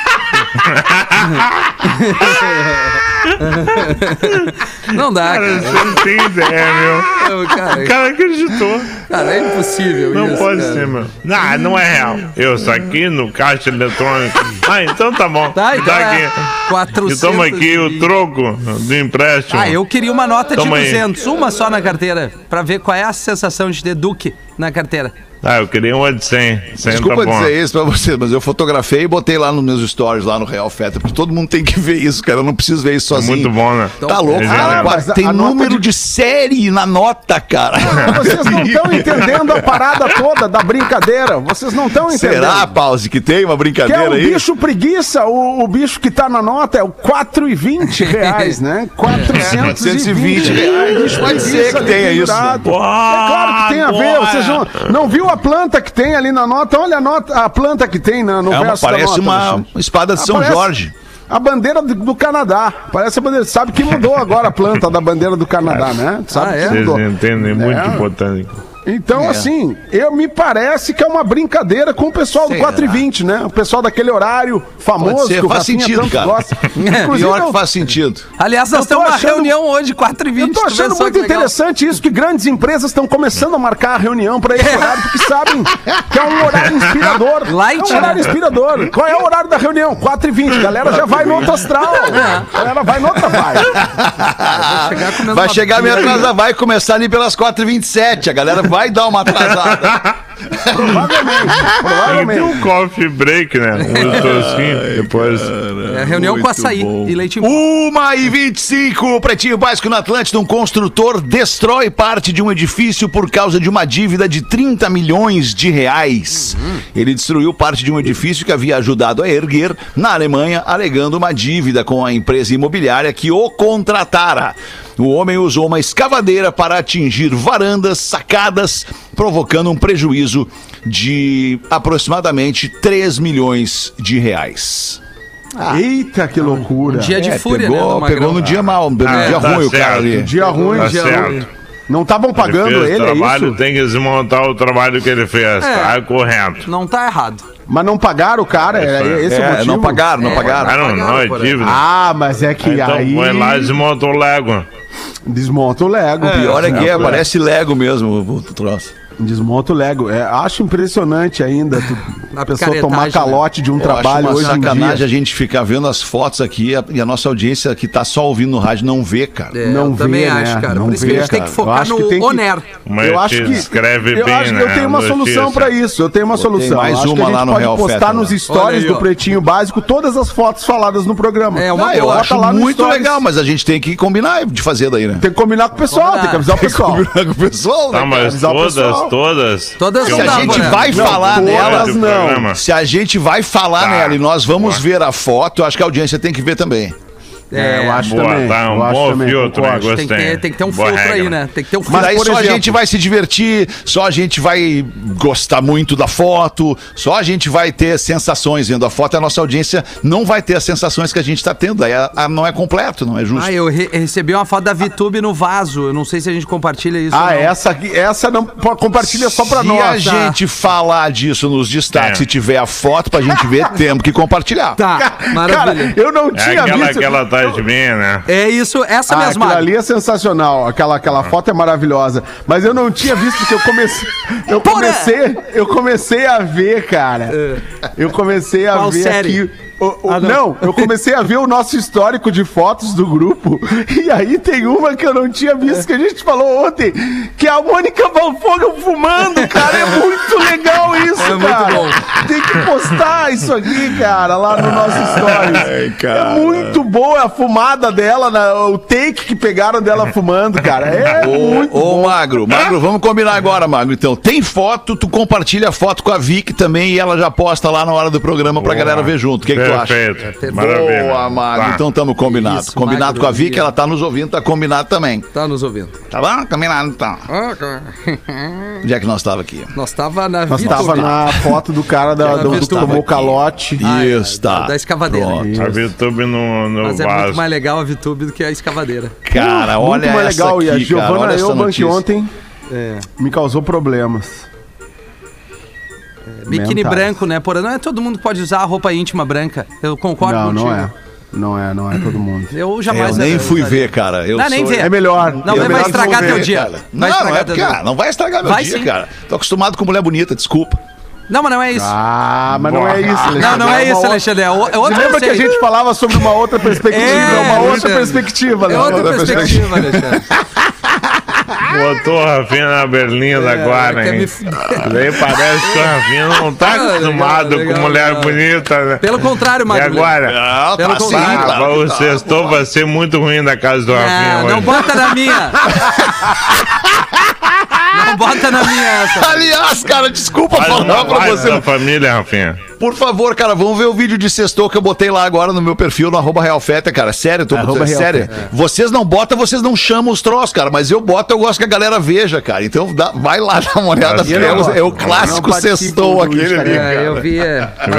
[SPEAKER 4] Não dá,
[SPEAKER 6] Cara,
[SPEAKER 4] cara.
[SPEAKER 6] você não tem ideia, meu.
[SPEAKER 4] Eu, cara,
[SPEAKER 6] O cara acreditou.
[SPEAKER 4] cara, é impossível
[SPEAKER 6] Não
[SPEAKER 4] isso,
[SPEAKER 6] pode
[SPEAKER 4] cara.
[SPEAKER 6] ser, mano. Não, não é real. Eu saquei no caixa eletrônico. Ah, então tá bom.
[SPEAKER 4] Tá, então
[SPEAKER 6] Tá
[SPEAKER 4] é
[SPEAKER 6] aqui.
[SPEAKER 4] 400
[SPEAKER 6] E toma aqui o troco do empréstimo.
[SPEAKER 4] Ah, eu queria uma nota de
[SPEAKER 6] Toma aí.
[SPEAKER 4] 200, uma só na carteira, pra ver qual é a sensação de ter Duque na carteira.
[SPEAKER 6] Ah, eu queria uma de 100. 100
[SPEAKER 2] Desculpa
[SPEAKER 6] tá bom.
[SPEAKER 2] dizer isso pra você, mas eu fotografei e botei lá nos meus stories, lá no Real Feta, porque todo mundo tem que ver isso, cara. Eu não preciso ver isso
[SPEAKER 6] É
[SPEAKER 2] sozinho.
[SPEAKER 6] muito bom, né?
[SPEAKER 2] Tá louco, cara.
[SPEAKER 6] eram-
[SPEAKER 5] mas
[SPEAKER 2] Tem número de...
[SPEAKER 5] de-
[SPEAKER 2] série na nota, cara.
[SPEAKER 5] Vocês não estão entendendo a parada toda da brincadeira. Vocês não estão entendendo.
[SPEAKER 2] Será, Pause, que tem uma
[SPEAKER 5] Que é
[SPEAKER 2] brincadeira
[SPEAKER 5] o
[SPEAKER 2] aí?
[SPEAKER 5] bicho preguiça, o, o bicho que tá na nota é o 4,20 reais, né? 420 reais. Bicho
[SPEAKER 2] Pode ser que tenha isso.
[SPEAKER 5] É claro que tem a ver. Vocês não, não viu a planta que tem ali na nota? Olha a, nota, a planta que tem na, no
[SPEAKER 2] É uma-
[SPEAKER 5] verso da
[SPEAKER 2] parece
[SPEAKER 5] nota.
[SPEAKER 2] uma
[SPEAKER 5] Alexandre.
[SPEAKER 2] espada de São
[SPEAKER 5] parece
[SPEAKER 2] Jorge.
[SPEAKER 5] A bandeira do, do Canadá. Parece a bandeira. Sabe que mudou agora a planta da bandeira do Canadá, né? Sabe
[SPEAKER 4] Ah,
[SPEAKER 5] que
[SPEAKER 4] é?
[SPEAKER 6] Vocês entendem muito
[SPEAKER 5] É.
[SPEAKER 6] de botânica.
[SPEAKER 5] Então, assim, eu me parece que é uma brincadeira com o pessoal do
[SPEAKER 2] Será?
[SPEAKER 5] 4 e 20, né? O pessoal daquele horário famoso que o
[SPEAKER 2] faz
[SPEAKER 5] Rafinha
[SPEAKER 2] sentido,
[SPEAKER 5] tanto
[SPEAKER 2] cara.
[SPEAKER 5] gosta. Inclusive,
[SPEAKER 2] Pior
[SPEAKER 5] eu,
[SPEAKER 2] que faz sentido.
[SPEAKER 4] Aliás, nós
[SPEAKER 5] Eu tô
[SPEAKER 4] temos uma
[SPEAKER 5] achando-
[SPEAKER 4] reunião hoje, 4h20.
[SPEAKER 5] eu tô
[SPEAKER 4] tu vê
[SPEAKER 5] achando muito
[SPEAKER 4] que legal.
[SPEAKER 5] interessante isso, que grandes empresas estão começando a marcar a reunião para esse horário, porque sabem que é um horário inspirador.
[SPEAKER 4] Light,
[SPEAKER 5] é um horário
[SPEAKER 4] né?
[SPEAKER 5] inspirador. Qual é o horário da reunião? 4 e 20 Galera já vai no outro astral. Galera vai no outra vibe.
[SPEAKER 4] Chegar comendo
[SPEAKER 2] Vai
[SPEAKER 4] uma
[SPEAKER 2] chegar meio atrasada, vai começar ali pelas 4h27. A galera vai dar uma atrasada.
[SPEAKER 5] Provavelmente. Provavelmente.
[SPEAKER 6] um coffee break, né? Um tosquinho. Depois.
[SPEAKER 4] É reunião com
[SPEAKER 2] Muito
[SPEAKER 4] açaí
[SPEAKER 2] bom.
[SPEAKER 4] e leite em pó.
[SPEAKER 2] Uma e 25, Pretinho Básico na Atlântida, um construtor destrói parte de um edifício por causa de uma dívida de 30 milhões de reais. Ele destruiu parte de um edifício que havia ajudado a erguer na Alemanha, alegando uma dívida com a empresa imobiliária que o contratara. O homem usou uma escavadeira para atingir varandas, sacadas, provocando um prejuízo de aproximadamente 3 milhões de reais.
[SPEAKER 5] Eita, que loucura.
[SPEAKER 4] Dia de
[SPEAKER 2] É,
[SPEAKER 4] fúria,
[SPEAKER 2] pegou,
[SPEAKER 4] né? do Magrão.
[SPEAKER 2] pegou no dia mal, no
[SPEAKER 6] Ah,
[SPEAKER 2] dia
[SPEAKER 6] tá
[SPEAKER 2] ruim o cara
[SPEAKER 6] certo.
[SPEAKER 2] ali.
[SPEAKER 5] Dia ruim,
[SPEAKER 6] Tá
[SPEAKER 5] dia
[SPEAKER 6] certo.
[SPEAKER 5] ruim. Não estavam
[SPEAKER 6] Ele
[SPEAKER 5] pagando ele,
[SPEAKER 6] o
[SPEAKER 5] é
[SPEAKER 6] trabalho,
[SPEAKER 5] isso?
[SPEAKER 6] tem que desmontar o trabalho que ele fez. Tá correto.
[SPEAKER 4] Não tá errado.
[SPEAKER 5] Mas não pagaram o cara, é,
[SPEAKER 6] Isso é.
[SPEAKER 5] esse o
[SPEAKER 2] É,
[SPEAKER 5] motivo?
[SPEAKER 2] não pagaram, não
[SPEAKER 4] É,
[SPEAKER 2] pagaram.
[SPEAKER 6] Ah, não, não, é
[SPEAKER 4] por
[SPEAKER 6] dívida.
[SPEAKER 5] Ah, mas é que
[SPEAKER 6] então
[SPEAKER 5] aí
[SPEAKER 6] foi lá e desmontou o Lego.
[SPEAKER 5] desmonta o Lego.
[SPEAKER 2] Pior é que é, parece Lego mesmo o troço.
[SPEAKER 5] Desmonta o Lego. É, acho impressionante ainda tu,
[SPEAKER 4] A
[SPEAKER 5] pessoa tomar
[SPEAKER 4] né?
[SPEAKER 5] calote de um
[SPEAKER 2] Eu
[SPEAKER 5] trabalho
[SPEAKER 2] acho uma
[SPEAKER 5] hoje em
[SPEAKER 2] sacanagem
[SPEAKER 5] dia.
[SPEAKER 2] a gente ficar vendo as fotos aqui e a, e a nossa audiência que tá só ouvindo no rádio não vê, cara.
[SPEAKER 4] É,
[SPEAKER 5] Não
[SPEAKER 4] eu também
[SPEAKER 5] vê, né?
[SPEAKER 4] acho, cara.
[SPEAKER 5] Não
[SPEAKER 4] Por isso que a gente tem que
[SPEAKER 5] cara. Eu
[SPEAKER 4] focar no
[SPEAKER 5] que tem que-
[SPEAKER 4] Oner.
[SPEAKER 6] Mas
[SPEAKER 5] eu acho que
[SPEAKER 6] escreve
[SPEAKER 5] eu,
[SPEAKER 6] bem,
[SPEAKER 5] acho,
[SPEAKER 6] né?
[SPEAKER 5] eu tenho uma
[SPEAKER 6] notícia.
[SPEAKER 5] solução pra isso. Eu tenho uma solução.
[SPEAKER 2] mais
[SPEAKER 5] acho que
[SPEAKER 2] uma
[SPEAKER 5] a
[SPEAKER 2] lá
[SPEAKER 5] gente
[SPEAKER 2] no
[SPEAKER 5] pode
[SPEAKER 2] Real
[SPEAKER 5] postar
[SPEAKER 2] Feta,
[SPEAKER 5] nos
[SPEAKER 2] lá.
[SPEAKER 5] stories do. Pretinho Básico todas as fotos faladas no programa.
[SPEAKER 4] É, uma
[SPEAKER 2] Ah, eu
[SPEAKER 4] boa.
[SPEAKER 2] acho muito legal, mas a gente tem que combinar de fazer daí, né?
[SPEAKER 5] Tem que combinar com o pessoal, tem que avisar o pessoal.
[SPEAKER 2] Combinar com o pessoal, né,
[SPEAKER 6] Tá, mas
[SPEAKER 5] avisar o
[SPEAKER 6] todas,
[SPEAKER 5] pessoal.
[SPEAKER 6] Todas.
[SPEAKER 4] Todas
[SPEAKER 6] que
[SPEAKER 4] não
[SPEAKER 2] Se a gente vai
[SPEAKER 5] Não,
[SPEAKER 2] falar
[SPEAKER 5] todas
[SPEAKER 2] nela,
[SPEAKER 6] do
[SPEAKER 5] não.
[SPEAKER 2] se a gente vai falar
[SPEAKER 6] Tá.
[SPEAKER 2] nela e nós vamos
[SPEAKER 6] Boa.
[SPEAKER 2] ver a foto, eu acho que a audiência tem que ver também.
[SPEAKER 5] É, eu acho
[SPEAKER 6] Boa,
[SPEAKER 5] também.
[SPEAKER 6] tá, um
[SPEAKER 5] eu acho
[SPEAKER 6] bom
[SPEAKER 5] também,
[SPEAKER 6] filtro,
[SPEAKER 5] concordo.
[SPEAKER 6] né?
[SPEAKER 4] Tem que, ter, tem que ter um
[SPEAKER 6] Boa
[SPEAKER 4] filtro aí,
[SPEAKER 6] regra.
[SPEAKER 4] né? Tem que ter um
[SPEAKER 2] Mas
[SPEAKER 4] filtro.
[SPEAKER 2] daí
[SPEAKER 5] por
[SPEAKER 2] só a
[SPEAKER 5] exemplo-
[SPEAKER 2] gente vai se divertir, só a gente vai gostar muito da foto, só a gente vai ter sensações vendo a foto, a nossa audiência não vai ter as sensações que a gente está tendo. Aí a- a- não é completo, não é justo.
[SPEAKER 4] Ah, eu re- recebi uma foto da VTube no vaso. Eu não sei se a gente compartilha isso. ou
[SPEAKER 5] Ah,
[SPEAKER 4] não.
[SPEAKER 5] essa aqui, essa não compartilha só pra
[SPEAKER 2] Se
[SPEAKER 5] nós.
[SPEAKER 2] a
[SPEAKER 5] tá?
[SPEAKER 2] gente falar disso nos destaques
[SPEAKER 6] É.
[SPEAKER 2] e tiver a foto pra gente ver, temos que compartilhar.
[SPEAKER 4] Tá, maravilha.
[SPEAKER 5] Cara, eu não
[SPEAKER 6] É
[SPEAKER 5] tinha
[SPEAKER 6] aquela
[SPEAKER 5] visto.
[SPEAKER 6] que tá de mim, né?
[SPEAKER 4] É isso, essa
[SPEAKER 5] Ah,
[SPEAKER 4] mesma.
[SPEAKER 5] ali é sensacional. Aquela, aquela foto é maravilhosa. Mas eu não tinha visto porque eu comecei. Eu
[SPEAKER 4] Porra!
[SPEAKER 5] comecei, eu comecei a ver, cara. Eu comecei a
[SPEAKER 4] Qual
[SPEAKER 5] ver
[SPEAKER 4] série?
[SPEAKER 5] aqui. O- o-
[SPEAKER 4] Ah, não.
[SPEAKER 5] não. eu comecei a ver o nosso histórico de fotos do grupo. E aí tem uma que eu não tinha visto, que a gente falou ontem, que é a Mônica Balfogo fumando, cara. É muito legal isso,
[SPEAKER 4] É muito
[SPEAKER 5] cara.
[SPEAKER 4] bom.
[SPEAKER 5] Tem que postar isso aqui, cara, lá no nosso stories.
[SPEAKER 2] cara.
[SPEAKER 5] É muito boa a fumada dela, na- o take que pegaram dela fumando, cara. É muito
[SPEAKER 2] Ô,
[SPEAKER 5] bom.
[SPEAKER 2] Magro, Magro, vamos combinar agora, Magro. Então, tem foto, tu compartilha a foto com a Vic também e ela já posta lá na hora do programa pra galera ver junto. O que, que tu acha?
[SPEAKER 6] Perfeito. Maravilha.
[SPEAKER 2] Boa, Magro.
[SPEAKER 6] Tá.
[SPEAKER 2] Então tamo combinado.
[SPEAKER 4] Isso,
[SPEAKER 2] combinado
[SPEAKER 4] Magro,
[SPEAKER 2] com a Vic,
[SPEAKER 4] ia.
[SPEAKER 2] ela tá nos ouvindo, tá combinado também.
[SPEAKER 4] Tá nos ouvindo.
[SPEAKER 2] Tá bom? Combinado então. Onde é que nós tava aqui?
[SPEAKER 4] Nós tava na
[SPEAKER 5] Nós
[SPEAKER 4] VTube.
[SPEAKER 5] tava na foto do cara da,
[SPEAKER 4] Ela
[SPEAKER 5] do, que tomou
[SPEAKER 2] aqui.
[SPEAKER 5] calote.
[SPEAKER 4] Ah, é,
[SPEAKER 2] Isso, tá.
[SPEAKER 4] da- da escavadeira.
[SPEAKER 2] Pronto.
[SPEAKER 6] A VTube no, no
[SPEAKER 4] Mas é
[SPEAKER 6] vaso.
[SPEAKER 4] muito mais legal a VTube do que a escavadeira.
[SPEAKER 2] Cara, olha
[SPEAKER 5] Muito mais
[SPEAKER 2] essa
[SPEAKER 5] legal.
[SPEAKER 2] aqui,
[SPEAKER 5] e a Giovana Eubank ontem me causou problemas.
[SPEAKER 4] Biquíni
[SPEAKER 5] Mentais.
[SPEAKER 4] branco, né? Porra, não é todo mundo que pode usar a roupa íntima branca. Eu concordo
[SPEAKER 5] Não,
[SPEAKER 4] contigo.
[SPEAKER 5] não é. Não é, não é todo mundo.
[SPEAKER 4] Eu
[SPEAKER 2] Eu
[SPEAKER 4] jamais
[SPEAKER 2] nem fui
[SPEAKER 4] usaria.
[SPEAKER 2] ver, cara. Eu
[SPEAKER 4] Não, nem
[SPEAKER 2] sou-
[SPEAKER 4] ver.
[SPEAKER 5] É melhor.
[SPEAKER 4] Não,
[SPEAKER 5] é
[SPEAKER 4] vai
[SPEAKER 5] melhor
[SPEAKER 4] estragar
[SPEAKER 5] não
[SPEAKER 4] teu dia.
[SPEAKER 5] cara.
[SPEAKER 4] Vai
[SPEAKER 2] Não,
[SPEAKER 4] estragar
[SPEAKER 2] não é,
[SPEAKER 4] teu
[SPEAKER 2] cara,
[SPEAKER 4] dia.
[SPEAKER 2] não vai estragar meu
[SPEAKER 4] Vai
[SPEAKER 2] dia,
[SPEAKER 4] sim.
[SPEAKER 2] cara. Tô acostumado com mulher bonita, desculpa.
[SPEAKER 4] Não, mas não é isso.
[SPEAKER 5] Ah, mas não é isso, Alexandre.
[SPEAKER 4] não, não é
[SPEAKER 5] uma
[SPEAKER 4] isso,
[SPEAKER 5] outra-
[SPEAKER 4] Alexandre. É, o- é outra
[SPEAKER 5] lembra que a gente falava sobre uma outra perspectiva?
[SPEAKER 4] É,
[SPEAKER 5] É, uma outra
[SPEAKER 4] Alexandre.
[SPEAKER 5] perspectiva, né?
[SPEAKER 4] É outra perspectiva, Alexandre.
[SPEAKER 6] Botou a Rafinha na berlinda agora,
[SPEAKER 4] quer
[SPEAKER 6] hein? Daí parece que o Rafinha não tá
[SPEAKER 4] Ah,
[SPEAKER 6] acostumado
[SPEAKER 4] legal,
[SPEAKER 6] com mulher
[SPEAKER 4] legal.
[SPEAKER 6] bonita, né?
[SPEAKER 4] Pelo contrário,
[SPEAKER 6] E
[SPEAKER 4] Magro.
[SPEAKER 6] agora?
[SPEAKER 2] Não,
[SPEAKER 4] Pelo
[SPEAKER 2] tá sim,
[SPEAKER 4] contrário.
[SPEAKER 6] Ah,
[SPEAKER 2] claro
[SPEAKER 6] o
[SPEAKER 2] que tá.
[SPEAKER 6] sextou vai ser muito ruim da casa do Rafinha
[SPEAKER 4] Ah, não
[SPEAKER 6] hoje.
[SPEAKER 4] bota na minha. Não bota na minha essa.
[SPEAKER 2] Aliás, cara, desculpa
[SPEAKER 6] Faz
[SPEAKER 2] falar
[SPEAKER 6] uma
[SPEAKER 2] pra você.
[SPEAKER 6] da família, Rafinha.
[SPEAKER 2] Por favor, cara, vamos ver o vídeo de sextou que eu botei lá agora no meu perfil, no arroba Realfeta, cara. Sério, tô
[SPEAKER 5] Arroba
[SPEAKER 2] sério.
[SPEAKER 5] Realfeta.
[SPEAKER 2] Vocês não botam, vocês não chamam os troços, cara. Mas eu boto, eu gosto que a galera veja, cara. Então dá- vai lá dar uma olhada. É, é o clássico sextou aquele
[SPEAKER 5] Luiz
[SPEAKER 2] ali,
[SPEAKER 5] Carioca.
[SPEAKER 4] É, eu
[SPEAKER 2] cara.
[SPEAKER 4] vi.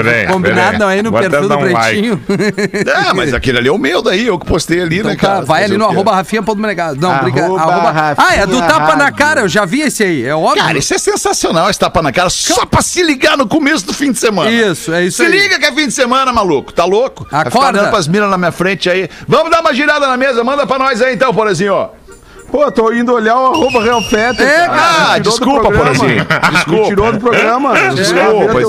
[SPEAKER 4] é, combinado não aí no
[SPEAKER 6] Vou até
[SPEAKER 4] perfil do
[SPEAKER 6] um like.
[SPEAKER 4] Pretinho.
[SPEAKER 2] É, mas aquele ali é o meu daí, eu que postei ali,
[SPEAKER 4] Então
[SPEAKER 2] né,
[SPEAKER 4] tá,
[SPEAKER 2] cara?
[SPEAKER 4] vai
[SPEAKER 2] Fazer
[SPEAKER 4] ali no arroba rafinha.menegado. Não, obrigado. Arroba... Ah, é do tapa na cara, eu já vi esse aí, é óbvio.
[SPEAKER 2] Cara, isso é sensacional, esse tapa na cara, só pra se ligar no começo do fim de semana.
[SPEAKER 4] Isso, é isso
[SPEAKER 2] Se
[SPEAKER 4] aí.
[SPEAKER 2] liga que é fim de semana, maluco. Tá louco? Vai ficar
[SPEAKER 4] Acorda.
[SPEAKER 2] olhando pras minas na minha frente aí. Vamos dar uma girada na mesa, manda pra nós aí então, Porazinho.
[SPEAKER 5] Pô, tô indo olhar o arroba Real Feta.
[SPEAKER 4] É,
[SPEAKER 5] cara.
[SPEAKER 2] ah, desculpa. Porazinho. Desculpa.
[SPEAKER 5] Me tirou do programa.
[SPEAKER 2] Desculpa,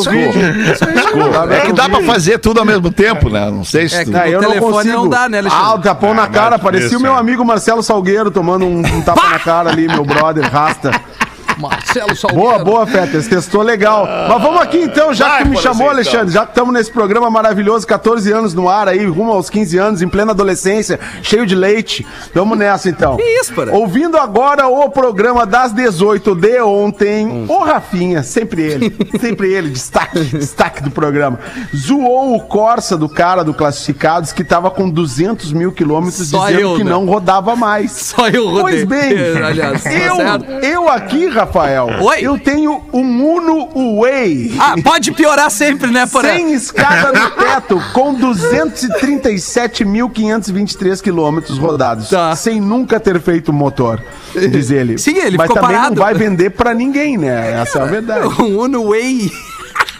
[SPEAKER 2] desculpa. É que dá pra fazer tudo ao mesmo tempo, né? Não sei se
[SPEAKER 4] É
[SPEAKER 2] tu...
[SPEAKER 5] Não, eu
[SPEAKER 4] O
[SPEAKER 5] não
[SPEAKER 4] telefone
[SPEAKER 5] consigo.
[SPEAKER 4] não dá, né, Alexandre?
[SPEAKER 5] Ah, o tapão na
[SPEAKER 6] Ah,
[SPEAKER 5] cara.
[SPEAKER 6] mas
[SPEAKER 5] Parecia
[SPEAKER 6] isso,
[SPEAKER 5] o meu
[SPEAKER 6] é.
[SPEAKER 5] amigo Marcelo Salgueiro tomando um, um tapa na cara ali, meu brother, rasta.
[SPEAKER 4] Marcelo Salgueiro.
[SPEAKER 5] Boa, boa, Fetas. Testou legal. Mas vamos aqui então, já
[SPEAKER 2] Vai,
[SPEAKER 5] que tu me chamou,
[SPEAKER 2] assim,
[SPEAKER 5] Alexandre, já que estamos nesse programa maravilhoso, 14 anos no ar aí, rumo aos 15 anos, em plena adolescência, cheio de leite. Vamos nessa então.
[SPEAKER 4] Que isso, porra?
[SPEAKER 5] Ouvindo agora o programa das 18 de ontem, o Rafinha, sempre ele, sempre ele, destaque, destaque do programa, zoou o Corsa do cara do Classificados que tava com 200 mil quilômetros, dizendo
[SPEAKER 4] eu,
[SPEAKER 5] que
[SPEAKER 4] né?
[SPEAKER 5] não rodava mais.
[SPEAKER 4] Só eu rodei.
[SPEAKER 5] Pois bem,
[SPEAKER 4] aliás, tá
[SPEAKER 5] eu, eu aqui, Rafael,
[SPEAKER 4] Oi.
[SPEAKER 5] eu tenho um Uno Way.
[SPEAKER 4] Ah, pode piorar sempre, né, Porã?
[SPEAKER 5] Sem escada no teto, com 237.523 quilômetros rodados,
[SPEAKER 4] Tá.
[SPEAKER 5] sem nunca ter feito motor, diz ele.
[SPEAKER 4] Sim, ele
[SPEAKER 5] Mas
[SPEAKER 4] ficou
[SPEAKER 5] também
[SPEAKER 4] parado.
[SPEAKER 5] não vai vender pra ninguém, né? Essa é a verdade.
[SPEAKER 4] Um Uno Way.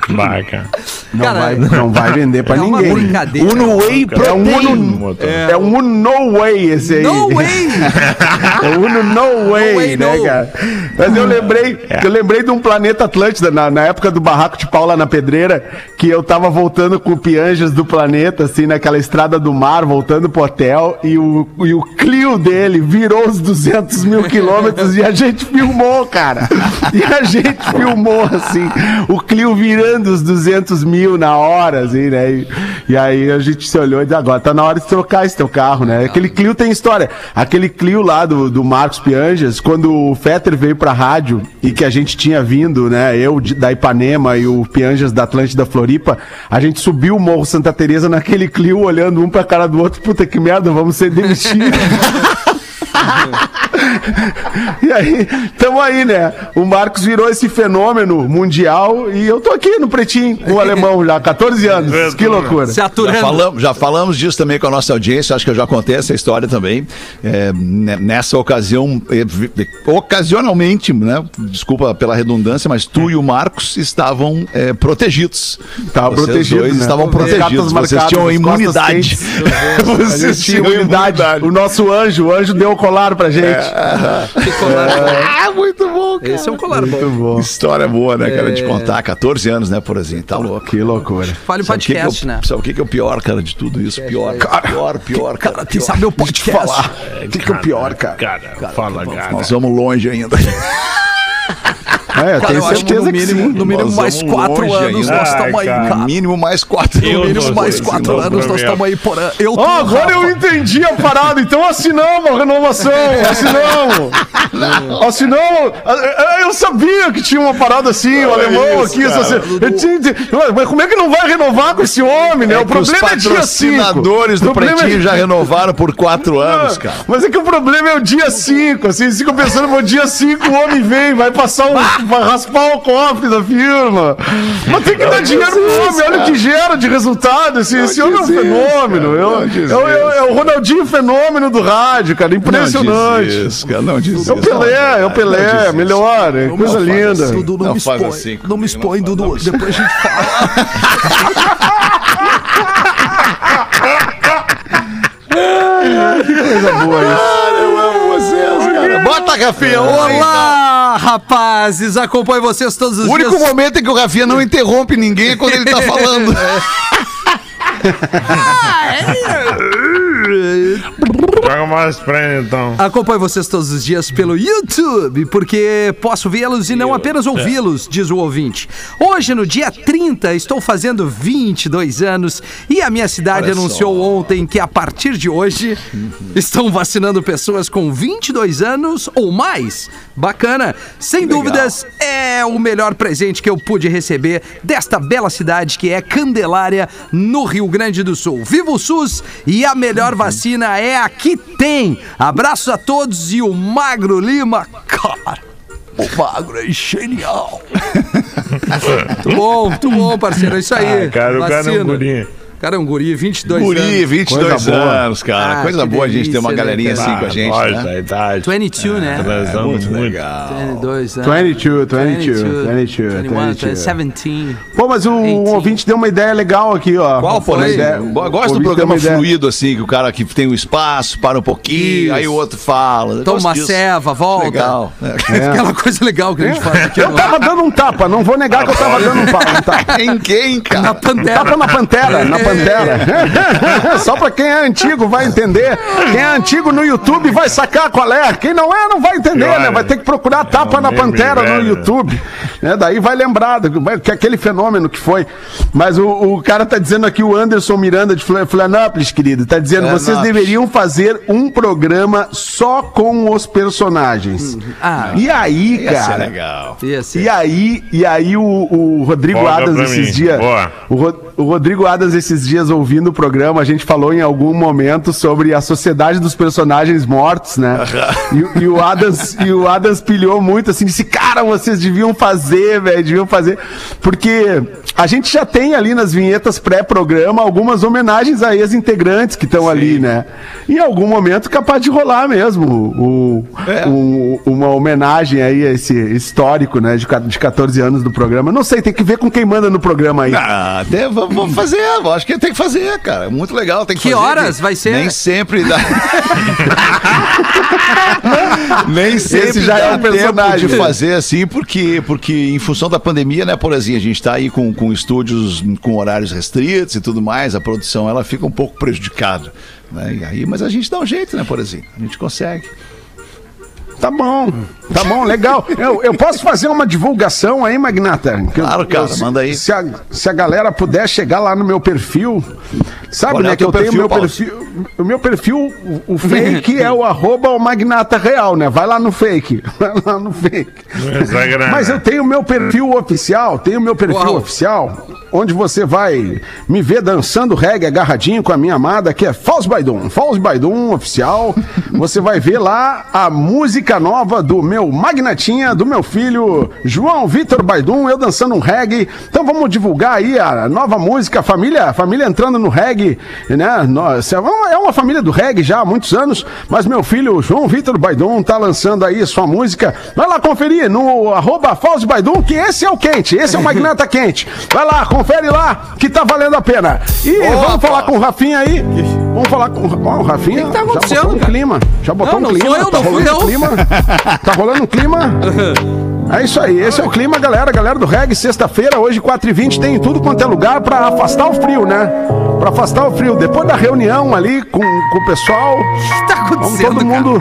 [SPEAKER 6] Vai, cara.
[SPEAKER 5] Não,
[SPEAKER 4] Cara,
[SPEAKER 5] vai, não vai vender pra
[SPEAKER 4] é uma
[SPEAKER 5] ninguém.
[SPEAKER 4] brincadeira.
[SPEAKER 2] Uno Whey
[SPEAKER 5] É um. Uno,
[SPEAKER 6] É.
[SPEAKER 5] é um Uno No Way esse aí.
[SPEAKER 4] No way!
[SPEAKER 5] É o Uno No Way,
[SPEAKER 4] way,
[SPEAKER 5] né,
[SPEAKER 4] no.
[SPEAKER 5] cara? Mas eu lembrei, eu lembrei de um planeta Atlântida, na, na época do barraco de Paula na Pedreira, que eu tava voltando com o Pianjas do planeta, assim, naquela estrada do mar, voltando pro hotel, e o, e o Clio dele virou os 200 mil quilômetros e a gente filmou, cara. E a gente filmou, assim, o Clio virando os 200 mil na hora, assim, né? E, e aí a gente se olhou e disse, agora tá na hora de trocar esse teu carro, né? Aquele Clio tem história. Aquele Clio lá do, do Marcos Pianjas, quando o Fetter veio pra rádio e que a gente tinha vindo, né? Eu da Ipanema e o Pianjas da Atlântida Floripa, a gente subiu o Morro Santa Teresa naquele Clio, olhando um pra cara do outro, puta que merda, vamos ser demitidos. E aí, tamo aí, né? O Marcos virou esse fenômeno mundial e eu tô aqui no pretinho com o alemão já, 14 anos. Que loucura.
[SPEAKER 4] Se
[SPEAKER 2] Já
[SPEAKER 4] aturando.
[SPEAKER 2] falamos, já falamos disso também com a nossa audiência, acho que eu já contei essa história também. É, ne- nessa ocasião, é, vi- ocasionalmente, né? Desculpa pela redundância, mas tu e o Marcos estavam é, protegidos.
[SPEAKER 5] Tava
[SPEAKER 2] Vocês
[SPEAKER 5] protegido,
[SPEAKER 2] dois
[SPEAKER 5] né?
[SPEAKER 2] estavam protegidos, vocês tinham imunidade. Vocês
[SPEAKER 5] gente tinha imunidade. O nosso anjo, o anjo deu o colar pra gente.
[SPEAKER 4] Bom.
[SPEAKER 2] Ah, muito bom, cara.
[SPEAKER 4] Esse é um colar bom.
[SPEAKER 5] Muito bom.
[SPEAKER 2] História boa, né, cara, de contar. 14 anos, né, Porazinho? Tá louco.
[SPEAKER 5] Que loucura.
[SPEAKER 4] Fale
[SPEAKER 2] o que que é o-
[SPEAKER 4] podcast, né?
[SPEAKER 2] Sabe o que que é o pior, cara, de tudo isso? Pior, pior, pior, cara.
[SPEAKER 4] Cara, quem sabe o podcast.
[SPEAKER 2] falar.
[SPEAKER 5] O que, que é o pior, cara?
[SPEAKER 6] Cara, fala, cara.
[SPEAKER 2] Nós vamos longe ainda.
[SPEAKER 5] É, eu
[SPEAKER 4] Cara,
[SPEAKER 5] tenho
[SPEAKER 4] eu acho que
[SPEAKER 5] certeza
[SPEAKER 4] no
[SPEAKER 5] que
[SPEAKER 4] mínimo,
[SPEAKER 5] sim.
[SPEAKER 4] no mínimo mais quatro anos nós estamos aí, cara.
[SPEAKER 2] No mínimo mais quatro.
[SPEAKER 4] No mínimo mais quatro anos nós estamos aí por ano. Eu tô
[SPEAKER 5] Ó, agora eu entendi a parada, então assinamos a renovação, assinamos. Assinamos. Eu sabia que tinha uma parada assim, o alemão
[SPEAKER 2] isso,
[SPEAKER 5] aqui.
[SPEAKER 2] cara.
[SPEAKER 5] assim, eu tinha- mas como é que não vai renovar com esse homem, né?
[SPEAKER 2] É
[SPEAKER 5] o
[SPEAKER 2] que os
[SPEAKER 5] problema é dia 5.
[SPEAKER 2] patrocinadores do Pretinho já renovaram por quatro anos, cara.
[SPEAKER 5] Mas é que o problema é o dia 5, assim, ficam pensando, no dia 5 o homem vem, vai passar um, vai raspar o cofre da firma. Mas tem que dar dinheiro pro homem, olha o que gera de resultado, assim, esse homem é um
[SPEAKER 2] isso,
[SPEAKER 5] fenômeno.
[SPEAKER 2] isso.
[SPEAKER 5] É o Ronaldinho fenômeno do rádio, cara, impressionante.
[SPEAKER 2] Não diz isso, cara. Não diz
[SPEAKER 5] É o
[SPEAKER 2] isso.
[SPEAKER 5] Pelé, é o Pelé,
[SPEAKER 2] isso.
[SPEAKER 5] melhor, é coisa linda.
[SPEAKER 2] assim.
[SPEAKER 4] Dudu, não,
[SPEAKER 2] Não
[SPEAKER 4] me expõe.
[SPEAKER 2] assim
[SPEAKER 4] não me expõe,
[SPEAKER 2] não
[SPEAKER 4] Dudu. Depois a gente fala.
[SPEAKER 5] Coisa boa isso.
[SPEAKER 2] Bota, Rafinha.
[SPEAKER 4] Olá, rapazes! Acompanho vocês todos os
[SPEAKER 2] O único
[SPEAKER 4] dias.
[SPEAKER 2] momento em que o Rafinha não interrompe ninguém é quando ele tá falando.
[SPEAKER 6] Joga mais pra ele, então.
[SPEAKER 4] Acompanho vocês todos os dias pelo YouTube, porque posso vê-los e não apenas ouvi-los, diz o ouvinte. Hoje, no dia 30, estou fazendo 22 anos e a minha cidade anunciou ontem que a partir de hoje estão vacinando pessoas com 22 anos ou mais. Bacana. Sem dúvidas, é o melhor presente que eu pude receber desta bela cidade que é Candelária, no Rio Grande do Sul. Viva o SUS e a melhor vacina é a que tem. Abraços a todos e o Magro Lima, cara. O Magro é genial. muito bom, muito bom, parceiro. É isso aí.
[SPEAKER 6] Ah, cara, o cara é um
[SPEAKER 4] Vacina.
[SPEAKER 6] Guri.
[SPEAKER 4] O cara é um guri, 22
[SPEAKER 2] Guri,
[SPEAKER 4] anos.
[SPEAKER 2] 22
[SPEAKER 5] Coisa boa.
[SPEAKER 2] anos, cara.
[SPEAKER 4] Ah,
[SPEAKER 2] Coisa boa a gente ter uma
[SPEAKER 4] delícia,
[SPEAKER 2] galerinha
[SPEAKER 4] né,
[SPEAKER 2] assim
[SPEAKER 4] cara?
[SPEAKER 2] com a gente,
[SPEAKER 6] nós,
[SPEAKER 2] né?
[SPEAKER 6] da idade.
[SPEAKER 4] 22, né?
[SPEAKER 6] Transamos muito.
[SPEAKER 2] Legal.
[SPEAKER 4] 22 anos.
[SPEAKER 5] 22, 22, 22,
[SPEAKER 4] 21,
[SPEAKER 5] 22.
[SPEAKER 4] 17.
[SPEAKER 5] Pô, mas o
[SPEAKER 4] Eighteen.
[SPEAKER 5] ouvinte deu uma ideia legal aqui, ó.
[SPEAKER 2] Qual
[SPEAKER 5] Uma
[SPEAKER 2] foi?
[SPEAKER 5] ideia-
[SPEAKER 2] gosto do programa fluido, assim, que o cara que tem um espaço, para um pouquinho,
[SPEAKER 4] Isso.
[SPEAKER 2] aí o outro fala.
[SPEAKER 4] Toma uma
[SPEAKER 2] disso.
[SPEAKER 4] ceva, volta.
[SPEAKER 2] Legal. É.
[SPEAKER 4] Aquela coisa legal que a gente faz aqui.
[SPEAKER 5] Eu tava dando um tapa, não vou negar que eu tava dando um pa- um tapa.
[SPEAKER 2] Em quem,
[SPEAKER 4] Na
[SPEAKER 2] cara?
[SPEAKER 4] Pantera.
[SPEAKER 5] Tapa na pantera, na pantera. Só pra quem é antigo vai entender. Quem é antigo no YouTube vai sacar qual é. Quem não é, não vai entender, né? Vai ter que procurar tapa
[SPEAKER 6] um
[SPEAKER 5] na pantera no
[SPEAKER 6] velho.
[SPEAKER 5] YouTube. Né? Daí vai lembrar que aquele fenômeno que foi. Mas o, o cara tá dizendo aqui, o Anderson Miranda de Florianópolis, querido, tá dizendo: vocês deveriam fazer um programa só com os personagens.
[SPEAKER 4] Ah,
[SPEAKER 5] E aí,
[SPEAKER 2] Ia ser
[SPEAKER 5] cara.
[SPEAKER 2] legal.
[SPEAKER 4] ia ser.
[SPEAKER 5] E aí, e aí o, o Rodrigo
[SPEAKER 6] Folga
[SPEAKER 5] Adams esses dias. O, Ro- o Rodrigo Adams esses dias ouvindo o programa, a gente falou em algum momento sobre a sociedade dos personagens mortos, né? E, e o Adams e o Adams pilhou muito assim, disse: "Cara, vocês deviam fazer, velho, deviam fazer". Porque a gente já tem ali nas vinhetas pré-programa algumas homenagens a ex-integrantes que estão ali, né? Em algum momento capaz de rolar mesmo o,
[SPEAKER 2] É.
[SPEAKER 5] um- uma homenagem aí a esse histórico, né, de, de 14 anos do programa. Não sei, tem que ver com quem manda no programa aí.
[SPEAKER 2] Ah, até vamos vamos fazer, eu acho que tem que fazer, cara. Muito legal, tem que,
[SPEAKER 4] Que
[SPEAKER 2] fazer.
[SPEAKER 4] horas vai ser?
[SPEAKER 2] Nem sempre dá. Nem sempre
[SPEAKER 5] Esse já
[SPEAKER 2] dá
[SPEAKER 5] é um
[SPEAKER 2] tempo
[SPEAKER 5] personagem.
[SPEAKER 2] de fazer assim, porque, porque em função da pandemia, né, por assim, a gente tá aí com, com estúdios com horários restritos e tudo mais, a produção ela fica um pouco prejudicada. Né? E aí, mas a gente dá um jeito, né, por assim, a gente consegue.
[SPEAKER 5] Tá bom, tá bom, legal. Eu, eu posso fazer uma divulgação aí, Magnata? Que eu-
[SPEAKER 2] Claro, cara,
[SPEAKER 5] eu-
[SPEAKER 2] manda aí.
[SPEAKER 5] Se a, se a galera puder chegar lá no meu perfil, sabe,
[SPEAKER 2] Qual é
[SPEAKER 5] né,
[SPEAKER 2] o
[SPEAKER 5] que eu tenho
[SPEAKER 2] perfil,
[SPEAKER 5] meu
[SPEAKER 2] Paulo?
[SPEAKER 5] perfil, o meu perfil, o, fake é o arroba o Magnata Real, né? Vai lá no fake, vai lá no fake. Mas eu tenho meu perfil oficial, tenho meu perfil
[SPEAKER 4] Qual?
[SPEAKER 5] oficial, onde você vai me ver dançando reggae agarradinho com a minha amada, que é False Baidum. False Baidum oficial. Você vai ver lá a música nova do meu Magnatinha, do meu filho João Vitor Baidum, eu dançando um reggae. Então vamos divulgar aí a nova música, a família, a família entrando no reggae, né? Nós, é uma- é uma família do reggae já há muitos anos, mas meu filho João Vitor Baidum tá lançando aí sua música. Vai lá conferir no arroba Baidum, que esse é o quente, esse é o Magnata quente. Vai lá, confere lá, que tá valendo a pena. E vamos falar com o Rafinha aí. Vamos falar com ó, o Rafinha.
[SPEAKER 4] que tá
[SPEAKER 5] já
[SPEAKER 4] acontecendo,
[SPEAKER 5] botou um clima. Já botou
[SPEAKER 4] Não,
[SPEAKER 5] um
[SPEAKER 4] não
[SPEAKER 5] clima.
[SPEAKER 4] sou eu,
[SPEAKER 5] tá
[SPEAKER 4] não fui
[SPEAKER 5] rolando
[SPEAKER 4] eu.
[SPEAKER 5] um clima. Tá rolando um clima. É isso aí, esse é o clima, galera. Galera do reggae, sexta-feira, hoje, 4h20, tem em tudo quanto é lugar pra afastar o frio, né? Pra afastar o frio. Depois da reunião ali com, com o pessoal,
[SPEAKER 4] O que tá
[SPEAKER 5] vamos
[SPEAKER 4] acontecendo,
[SPEAKER 5] todo mundo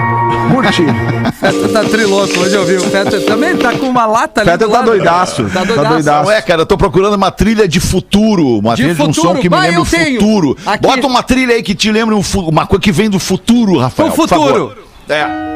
[SPEAKER 5] curtir.
[SPEAKER 4] cara? Feta tá triloco, hoje eu vi. O Feta também tá com uma lata ali
[SPEAKER 5] Feta
[SPEAKER 4] do
[SPEAKER 5] tá
[SPEAKER 4] lado.
[SPEAKER 5] doidaço,
[SPEAKER 4] Tá
[SPEAKER 5] tá
[SPEAKER 4] doidaço.
[SPEAKER 5] doidaço.
[SPEAKER 2] Não é, cara, eu tô procurando uma trilha de futuro, uma
[SPEAKER 4] De
[SPEAKER 2] trilha de um
[SPEAKER 4] futuro?
[SPEAKER 2] som que me
[SPEAKER 4] Bah,
[SPEAKER 2] lembra
[SPEAKER 4] eu
[SPEAKER 2] o futuro.
[SPEAKER 4] Aqui.
[SPEAKER 2] Bota uma trilha aí que te lembra um fu- uma coisa que vem do futuro, Rafael.
[SPEAKER 4] Do
[SPEAKER 2] por
[SPEAKER 4] futuro.
[SPEAKER 2] favor. É.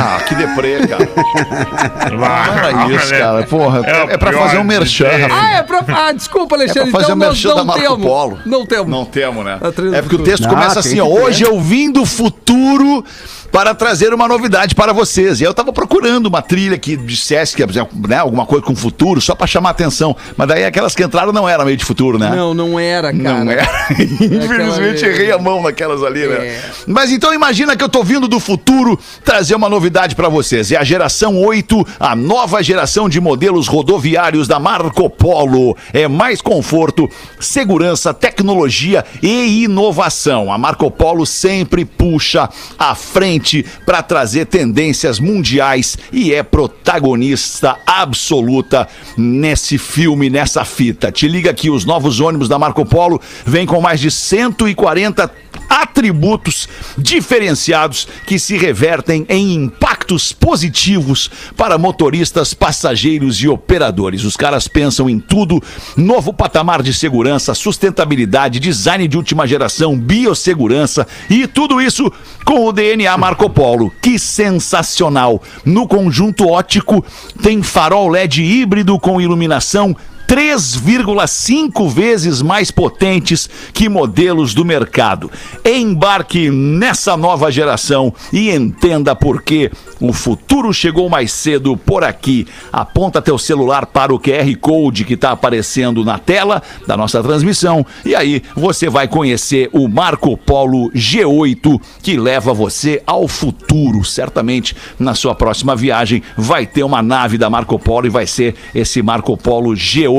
[SPEAKER 2] Ah, que deprê, cara. É isso, cara. Porra, é,
[SPEAKER 6] o
[SPEAKER 2] pra fazer um merchan.
[SPEAKER 4] Ah, é pra. Ah, desculpa,
[SPEAKER 2] É pra
[SPEAKER 4] Alexandre.
[SPEAKER 2] fazer
[SPEAKER 4] então
[SPEAKER 2] o
[SPEAKER 4] nós
[SPEAKER 2] merchan
[SPEAKER 4] não
[SPEAKER 2] da Marco
[SPEAKER 4] temos.
[SPEAKER 2] Polo.
[SPEAKER 4] Não temos.
[SPEAKER 2] Não temos, né? É porque o texto
[SPEAKER 5] Ah,
[SPEAKER 2] começa assim, ó. Hoje eu vim do futuro para trazer uma novidade para vocês. E eu tava procurando uma trilha que dissesse que, né, alguma coisa com futuro, só para chamar atenção. Mas daí aquelas que entraram não eram meio de futuro, né?
[SPEAKER 4] Não, não era, cara.
[SPEAKER 2] Não é. Infelizmente errei a mão naquelas ali, né?
[SPEAKER 4] É.
[SPEAKER 2] Mas então imagina que eu tô vindo do futuro trazer uma novidade novidade para vocês. É a geração 8, a nova geração de modelos rodoviários da Marco Polo. É mais conforto, segurança, tecnologia e inovação. A Marco Polo sempre puxa à frente para trazer tendências mundiais e é protagonista absoluta nesse filme, nessa fita. Te liga que os novos ônibus da Marco Polo vêm com mais de 140 atributos diferenciados que se revertem em impactos positivos para motoristas, passageiros e operadores. Os caras pensam em tudo: novo patamar de segurança, sustentabilidade, design de última geração, biossegurança e tudo isso com o DNA Marco Polo. Que sensacional! No conjunto ótico tem farol LED híbrido com iluminação 3,5 vezes mais potentes que modelos do mercado. Embarque nessa nova geração e entenda por que o futuro chegou mais cedo por aqui. Aponta teu celular para o QR Code que está aparecendo na tela da nossa transmissão e aí você vai conhecer o Marco Polo G8 que leva você ao futuro. Certamente na sua próxima viagem vai ter uma nave da Marco Polo e vai ser esse Marco Polo G8.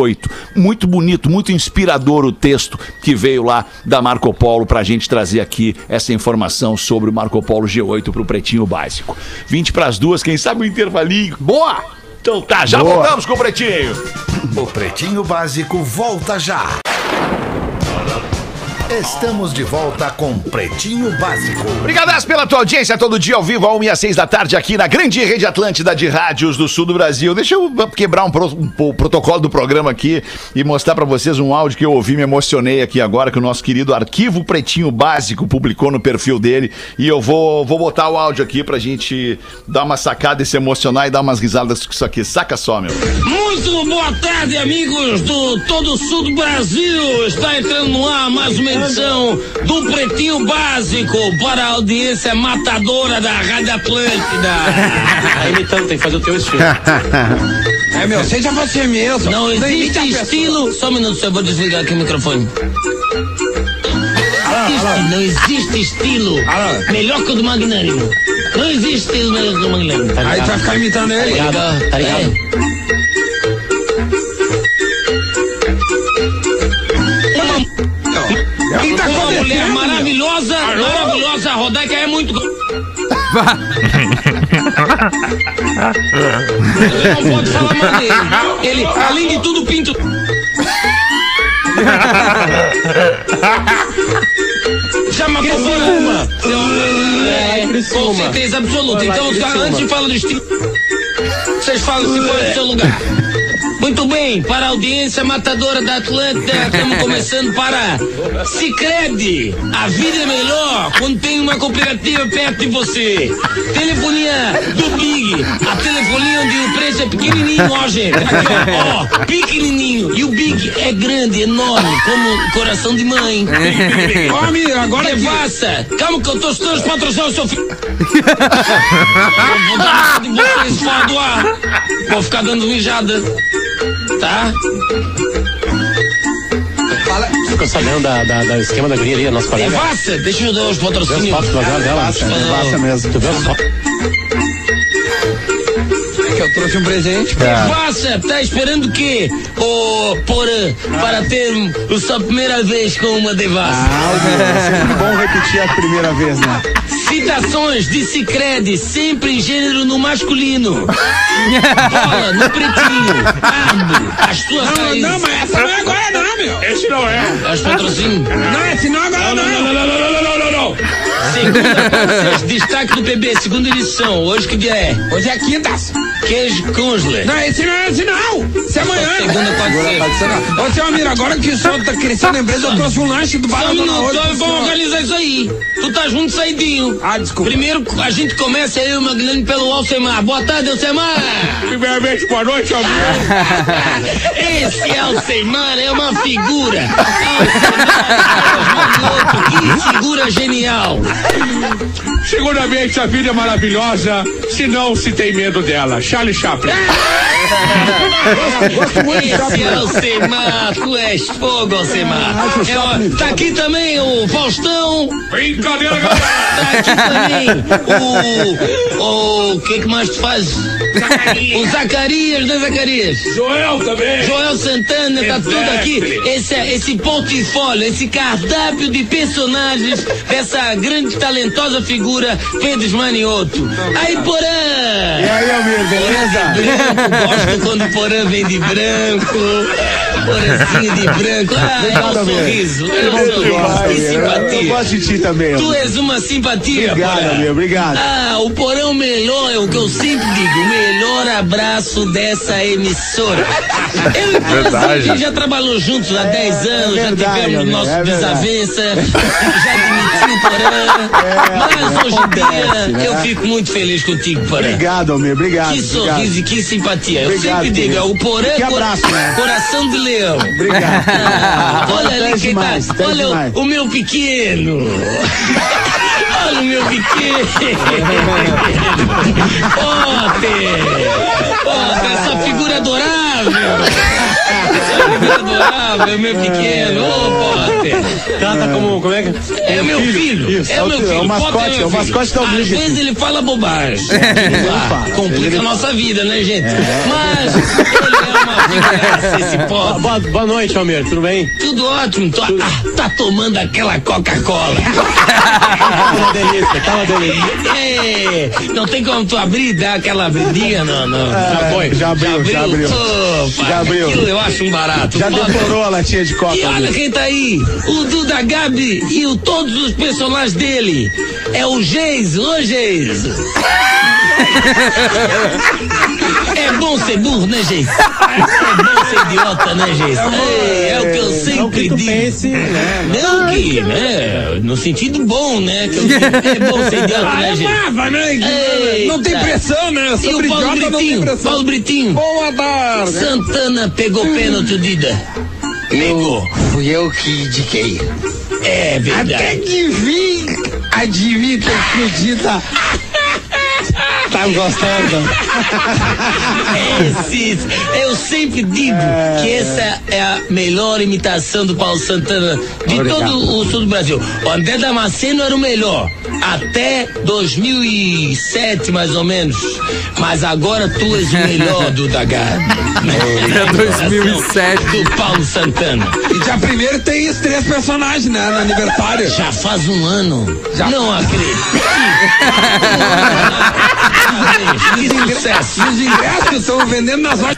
[SPEAKER 2] Muito bonito, muito inspirador o texto que veio lá da Marco Polo para a gente trazer aqui essa informação sobre o Marco Polo G8 para o Pretinho Básico. 20 para as duas, quem sabe o intervalinho. Boa! Então tá, já voltamos com o Pretinho.
[SPEAKER 1] O Pretinho Básico volta já. Estamos de volta com Pretinho Básico.
[SPEAKER 2] Obrigadas pela tua audiência todo dia ao vivo, a 1 e às 6 da tarde, aqui na grande rede Atlântida de rádios do sul do Brasil. Deixa eu quebrar um, pro- um po- protocolo do programa aqui e mostrar pra vocês um áudio que eu ouvi, me emocionei aqui agora, que o nosso querido Arquivo Pretinho Básico publicou no perfil dele. E eu vou, vou botar o áudio aqui pra gente dar uma sacada e se emocionar e dar umas risadas com isso aqui. Saca só, meu.
[SPEAKER 7] Muito boa tarde, amigos do todo o sul do Brasil. Está entrando no ar mais uma edição do Pretinho Básico para a audiência matadora da Rádio Atlântida.
[SPEAKER 8] Tá imitando, tem que fazer o teu estilo.
[SPEAKER 7] É meu, seja você mesmo. Não existe estilo. Só um minuto, eu vou desligar aqui o microfone. Existe, não existe estilo melhor que o do Magnânimo. Não existe estilo melhor que o do Magnânimo.
[SPEAKER 8] Aí tu vai ficar imitando ele. Tá ligado? Tá ligado?
[SPEAKER 7] Uma, mulher maravilhosa, maravilhosa, Rodaica é muito. Não pode falar mal dele. Ele, além de tudo, pinto. Chama Criciúma. É, com certeza absoluta. Então, antes de falar do estilo, vocês falam se põe no seu lugar. Muito bem, para a audiência matadora da Atlântida, estamos começando para Cicred. A vida é melhor quando tem uma cooperativa perto de você. Telefonia do Big. A telefonia onde o preço é pequenininho, ó, gente. Aqui, ó, ó, pequenininho. E o Big é grande, enorme, como coração de mãe. Ó, amigo, agora Devassa. Calma que eu tô estudando os patrocínios do seu filho. Vou dar de vocês fora do ar. Vou ficar dando mijada. Tá?
[SPEAKER 8] Ficou sabendo da, da, da esquema da guria ali, a nossa colega.
[SPEAKER 7] Devassa, deixa eu dar os
[SPEAKER 8] Vê
[SPEAKER 7] patrocínios.
[SPEAKER 8] do programa dela.
[SPEAKER 7] Devassa
[SPEAKER 5] mesmo.
[SPEAKER 8] Tu viu as fotos?
[SPEAKER 7] que eu trouxe um presente. Devassa, tá esperando o quê? Ô, porã, para ter a sua primeira vez com uma devassa.
[SPEAKER 5] É sempre bom repetir a primeira vez, né?
[SPEAKER 7] Citações de Cicred, sempre em gênero no masculino. Bola no pretinho. Ardo, as suas raízes.
[SPEAKER 9] Não, mas essa não é agora não, meu.
[SPEAKER 6] Esse não é.
[SPEAKER 7] As patrocínios.
[SPEAKER 9] Não, esse não é agora não.
[SPEAKER 6] Não, não, não, não, não, não, não.
[SPEAKER 7] Segunda para vocês, destaque do PB, segunda edição. Hoje que dia é?
[SPEAKER 9] Hoje é quinta.
[SPEAKER 7] Queijo Kunzler.
[SPEAKER 9] Não, esse não é esse não. Esse é amanhã.
[SPEAKER 7] Segunda pode ser.
[SPEAKER 9] Ô, seu amigo, agora que o senhor tá crescendo na empresa, eu trouxe um lanche do
[SPEAKER 7] Só
[SPEAKER 9] Barão
[SPEAKER 7] um
[SPEAKER 9] Dona
[SPEAKER 7] minuto, vamos organizar isso aí. Tu tá junto saidinho.
[SPEAKER 9] Ah, desculpa.
[SPEAKER 7] Primeiro a gente começa aí o Magnânimo pelo Alcemar. Boa tarde, Alcemar.
[SPEAKER 6] Primeiramente, boa noite, amigo.
[SPEAKER 7] Esse Alcemar é uma figura. Alcemar, que figura genial.
[SPEAKER 6] Segundamente, a vida é maravilhosa, se não se tem medo dela. Charlie Chaplin.
[SPEAKER 7] Esse é Alcemar, tu és fogo, Alcemar. É, ó, tá aqui também o Faustão.
[SPEAKER 9] Brincadeira,
[SPEAKER 7] Tá
[SPEAKER 9] galera.
[SPEAKER 7] aqui também o. O que que mais tu faz? O Zacarias, né, Zacarias?
[SPEAKER 9] Joel também.
[SPEAKER 7] Joel Santana, tá tudo aqui. Esse, esse portfólio, esse cardápio de personagens dessa grande talentosa figura Pedro Manioto. Aí, Porã!
[SPEAKER 5] E aí, Almir, beleza?
[SPEAKER 7] Quando o Porã vem de branco. Porãzinho de branco. Ah, é um sorriso. É um sorriso. Que
[SPEAKER 5] Eu
[SPEAKER 7] simpatia.
[SPEAKER 5] gosto de ti também,
[SPEAKER 7] Tu és uma simpatia,
[SPEAKER 5] Obrigado. Almir, obrigado.
[SPEAKER 7] Ah, o Porão melhor é o que eu sempre digo, o melhor abraço dessa emissora. Eu e o Porã,
[SPEAKER 6] Verdade.
[SPEAKER 7] a gente já trabalhou juntos há 10 anos, já
[SPEAKER 5] verdade,
[SPEAKER 7] tivemos nosso
[SPEAKER 5] é
[SPEAKER 7] desavença, já admiti o Porã. Mas hoje em dia
[SPEAKER 5] né?
[SPEAKER 7] eu fico muito feliz contigo, Porã.
[SPEAKER 5] Obrigado, Almir, obrigado.
[SPEAKER 7] Que
[SPEAKER 5] obrigado.
[SPEAKER 7] sorriso e que simpatia. Eu sempre digo, é o Porã
[SPEAKER 5] Que abraço, né?
[SPEAKER 7] coração de leão.
[SPEAKER 5] Obrigado.
[SPEAKER 7] Ah, olha ali quem
[SPEAKER 5] demais,
[SPEAKER 7] tá. Olha
[SPEAKER 5] demais.
[SPEAKER 7] o, meu pequeno. Olha o meu pequeno. Potter. Potter, essa figura adorável. Essa figura adorável, meu pequeno. Ô, Potter.
[SPEAKER 8] Trata como, como é que...
[SPEAKER 7] É meu filho.
[SPEAKER 5] Isso,
[SPEAKER 7] É o meu
[SPEAKER 5] é o
[SPEAKER 7] filho.
[SPEAKER 5] mascote, é o
[SPEAKER 7] filho.
[SPEAKER 5] mascote da
[SPEAKER 7] Às vezes ele fala bobagem. Ah,
[SPEAKER 5] fala.
[SPEAKER 7] complica a nossa vida, né, gente? Mas ele é Potter.
[SPEAKER 8] Boa, boa noite, Almir, tudo bem?
[SPEAKER 7] Tudo ótimo. Tô- ah, tá tomando aquela Coca-Cola.
[SPEAKER 8] Tá uma delícia, tá uma delícia.
[SPEAKER 7] É, não tem como tu abrir e dar aquela abridinha, não, não.
[SPEAKER 8] Já foi.
[SPEAKER 5] Já abriu, já abriu.
[SPEAKER 7] Opa,
[SPEAKER 5] Já abriu.
[SPEAKER 7] Aquilo eu acho um barato.
[SPEAKER 5] Já
[SPEAKER 7] Foda.
[SPEAKER 5] decorou a latinha de coca.
[SPEAKER 7] E olha
[SPEAKER 5] Almir.
[SPEAKER 7] quem tá aí, o Duda Gabi e o, todos os personagens dele. É o Geiso, ô Geiso. É bom ser burro, né, Geiso? É bom ser idiota, né, Geiso? É, é o que eu sempre
[SPEAKER 8] Não que tu
[SPEAKER 7] digo.
[SPEAKER 8] pense, né?
[SPEAKER 7] Não que, né? No sentido bom, né? Que eu é bom ser idiota,
[SPEAKER 9] Ah,
[SPEAKER 7] né,
[SPEAKER 9] é
[SPEAKER 7] gente?
[SPEAKER 9] brava, né? Não tem pressão, né?
[SPEAKER 7] E
[SPEAKER 9] Sobre
[SPEAKER 7] o Paulo Britinho? Paulo Britinho.
[SPEAKER 9] Boa tarde.
[SPEAKER 7] Santana pegou pênalti, Dida. Pegou.
[SPEAKER 3] Fui eu que indiquei.
[SPEAKER 7] É
[SPEAKER 3] Até
[SPEAKER 7] verdade.
[SPEAKER 3] que vim. Adivinha, acredita?
[SPEAKER 8] Tá gostando?
[SPEAKER 7] Esses, eu sempre digo que essa é a melhor imitação do Paulo Santana de todo o sul do Brasil. O André Damasceno era o melhor. Até 2007, mais ou menos. Mas agora tu és o melhor do Dagar.
[SPEAKER 4] Até 2007.
[SPEAKER 7] Do Paulo Santana.
[SPEAKER 9] E dia primeiro tem esses três personagens, né? No aniversário.
[SPEAKER 7] Já faz um ano. Não acredito. sucesso.
[SPEAKER 9] E os ingressos estão vendendo nas lojas.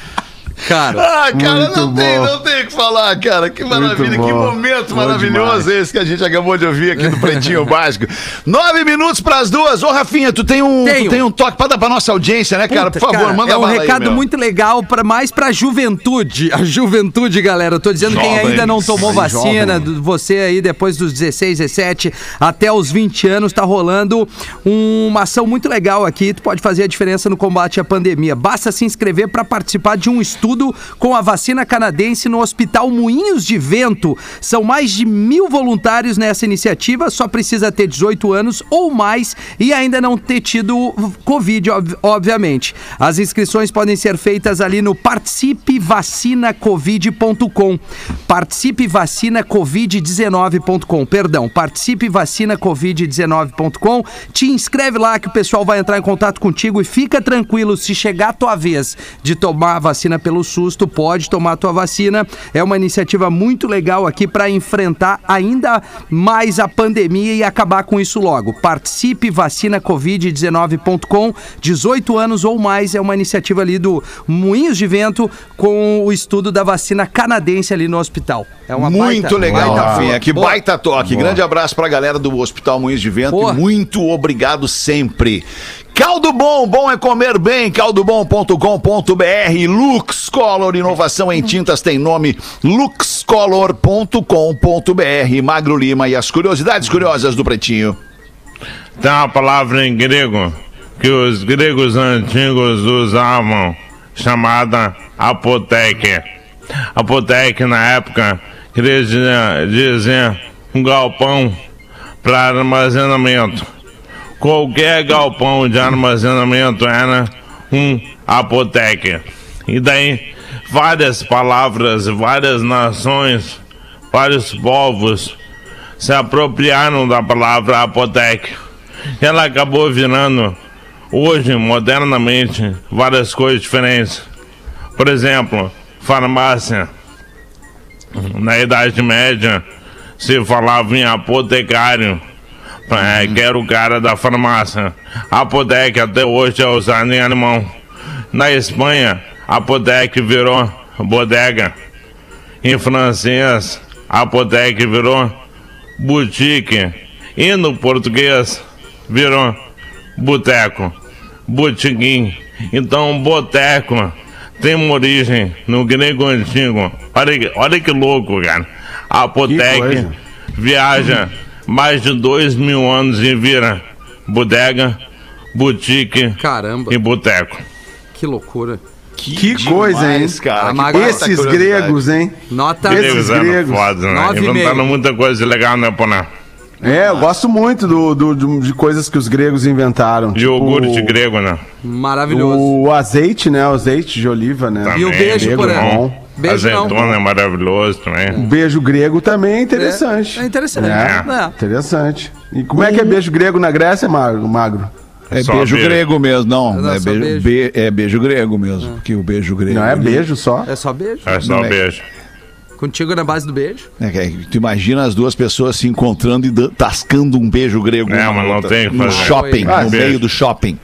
[SPEAKER 4] Cara,
[SPEAKER 2] Ah, cara,
[SPEAKER 5] Muito
[SPEAKER 2] não tem,
[SPEAKER 5] bom.
[SPEAKER 2] não tem o que falar, cara. Que maravilha, que momento
[SPEAKER 5] Bom
[SPEAKER 2] maravilhoso
[SPEAKER 5] demais.
[SPEAKER 2] esse que a gente acabou de ouvir aqui no Pretinho Básico. Nove minutos pras duas. Ô, Rafinha, tu tem um,
[SPEAKER 4] Tenho.
[SPEAKER 2] tu tem um toque pra dar pra nossa audiência, né, cara?
[SPEAKER 4] Puta,
[SPEAKER 2] Por favor,
[SPEAKER 4] cara,
[SPEAKER 2] manda
[SPEAKER 4] É um
[SPEAKER 2] aí,
[SPEAKER 4] recado
[SPEAKER 2] meu.
[SPEAKER 4] muito legal, pra, mais pra juventude. A juventude, galera. Eu tô dizendo quem
[SPEAKER 2] Jovens.
[SPEAKER 4] ainda não tomou vacina,
[SPEAKER 2] jovem.
[SPEAKER 4] do- você aí depois dos 16, 17 até os 20 anos, tá rolando uma ação muito legal aqui. Tu pode fazer a diferença no combate à pandemia. Basta se inscrever pra participar de um estudo com a vacina canadense no Hospital Moinhos de Vento. São mais de mil voluntários nessa iniciativa, só precisa ter 18 anos ou mais e ainda não ter tido Covid, ob- obviamente. As inscrições podem ser feitas ali no participevacinacovid.com. Participevacinacovid19.com, perdão, participevacinacovid19.com. Te inscreve lá que o pessoal vai entrar em contato contigo e fica tranquilo, se chegar a tua vez de tomar a vacina pelo susto, pode tomar a tua vacina. É uma iniciativa muito legal aqui para enfrentar ainda mais a pandemia e acabar com isso logo. Participe vacinacovid19.com, 18 anos ou mais, é uma iniciativa ali do Moinhos de Vento com o estudo da vacina canadense ali no hospital. É uma
[SPEAKER 2] Muito
[SPEAKER 4] baita-
[SPEAKER 2] legal, Rafinha. Que
[SPEAKER 4] Boa.
[SPEAKER 2] baita toque. Grande abraço pra galera do Hospital Moinhos de Vento.
[SPEAKER 4] Boa.
[SPEAKER 2] E muito obrigado sempre. Caldo Bom, bom é comer bem, caldobom.com.br, Lux Color, inovação em tintas tem nome, luxcolor.com.br, Magro Lima e as curiosidades curiosas do Pretinho.
[SPEAKER 6] Tem uma palavra em grego que os gregos antigos usavam, chamada apoteque. Apoteque, na época, queria dizer, um galpão para armazenamento. Qualquer galpão de armazenamento era um apoteque. E daí, várias palavras, várias nações, vários povos se apropriaram da palavra apoteca. Ela acabou virando, hoje, modernamente, várias coisas diferentes. Por exemplo, farmácia. Na Idade Média, se falava em apotecário, é, que era o cara da farmácia. Apoteca até hoje é usado em alemão. Na Espanha, apoteca virou bodega. Em francês, apoteca virou boutique. E no português, virou boteco, botiquim. Então, boteco tem uma origem no grego antigo. Olha, que- olha que louco, cara. A Apotec viaja mais de dois mil anos e vira bodega, boutique
[SPEAKER 4] Caramba,
[SPEAKER 6] e boteco.
[SPEAKER 4] que loucura.
[SPEAKER 5] Que coisa, hein?
[SPEAKER 10] cara. Que baita
[SPEAKER 5] Esses gregos, hein?
[SPEAKER 4] Nota
[SPEAKER 5] Esses gregos.
[SPEAKER 6] fodas, né? Inventaram
[SPEAKER 4] meio.
[SPEAKER 6] muita coisa legal, né, Poná?
[SPEAKER 5] É, eu gosto muito do, do- de coisas que os gregos inventaram.
[SPEAKER 6] De iogurte
[SPEAKER 5] tipo,
[SPEAKER 6] grego, né?
[SPEAKER 4] maravilhoso.
[SPEAKER 5] O azeite, né? O azeite de oliva, né?
[SPEAKER 6] Também,
[SPEAKER 4] E o beijo, por
[SPEAKER 5] é
[SPEAKER 4] Beijo não.
[SPEAKER 6] Azeitona é maravilhoso também.
[SPEAKER 5] O beijo grego também é interessante.
[SPEAKER 4] É, é interessante.
[SPEAKER 5] É,
[SPEAKER 4] É.
[SPEAKER 5] interessante. E como é que é beijo grego na Grécia, Magro? Magro?
[SPEAKER 2] É
[SPEAKER 6] Só
[SPEAKER 2] beijo
[SPEAKER 6] beijo.
[SPEAKER 2] grego mesmo, não.
[SPEAKER 4] Não,
[SPEAKER 2] é,
[SPEAKER 4] só
[SPEAKER 2] beijo,
[SPEAKER 4] beijo.
[SPEAKER 2] be- é beijo grego mesmo. Porque o beijo grego.
[SPEAKER 5] Não é beijo só.
[SPEAKER 4] É só beijo.
[SPEAKER 6] É só
[SPEAKER 2] Não é-
[SPEAKER 6] beijo.
[SPEAKER 4] Contigo na base do beijo.
[SPEAKER 2] É, que tu imagina as duas pessoas se encontrando e tascando um beijo grego.
[SPEAKER 6] É, mas não
[SPEAKER 2] outra.
[SPEAKER 6] tem que
[SPEAKER 2] No
[SPEAKER 6] fazer.
[SPEAKER 2] shopping,
[SPEAKER 5] Ah,
[SPEAKER 2] no
[SPEAKER 6] beijo.
[SPEAKER 2] meio do shopping.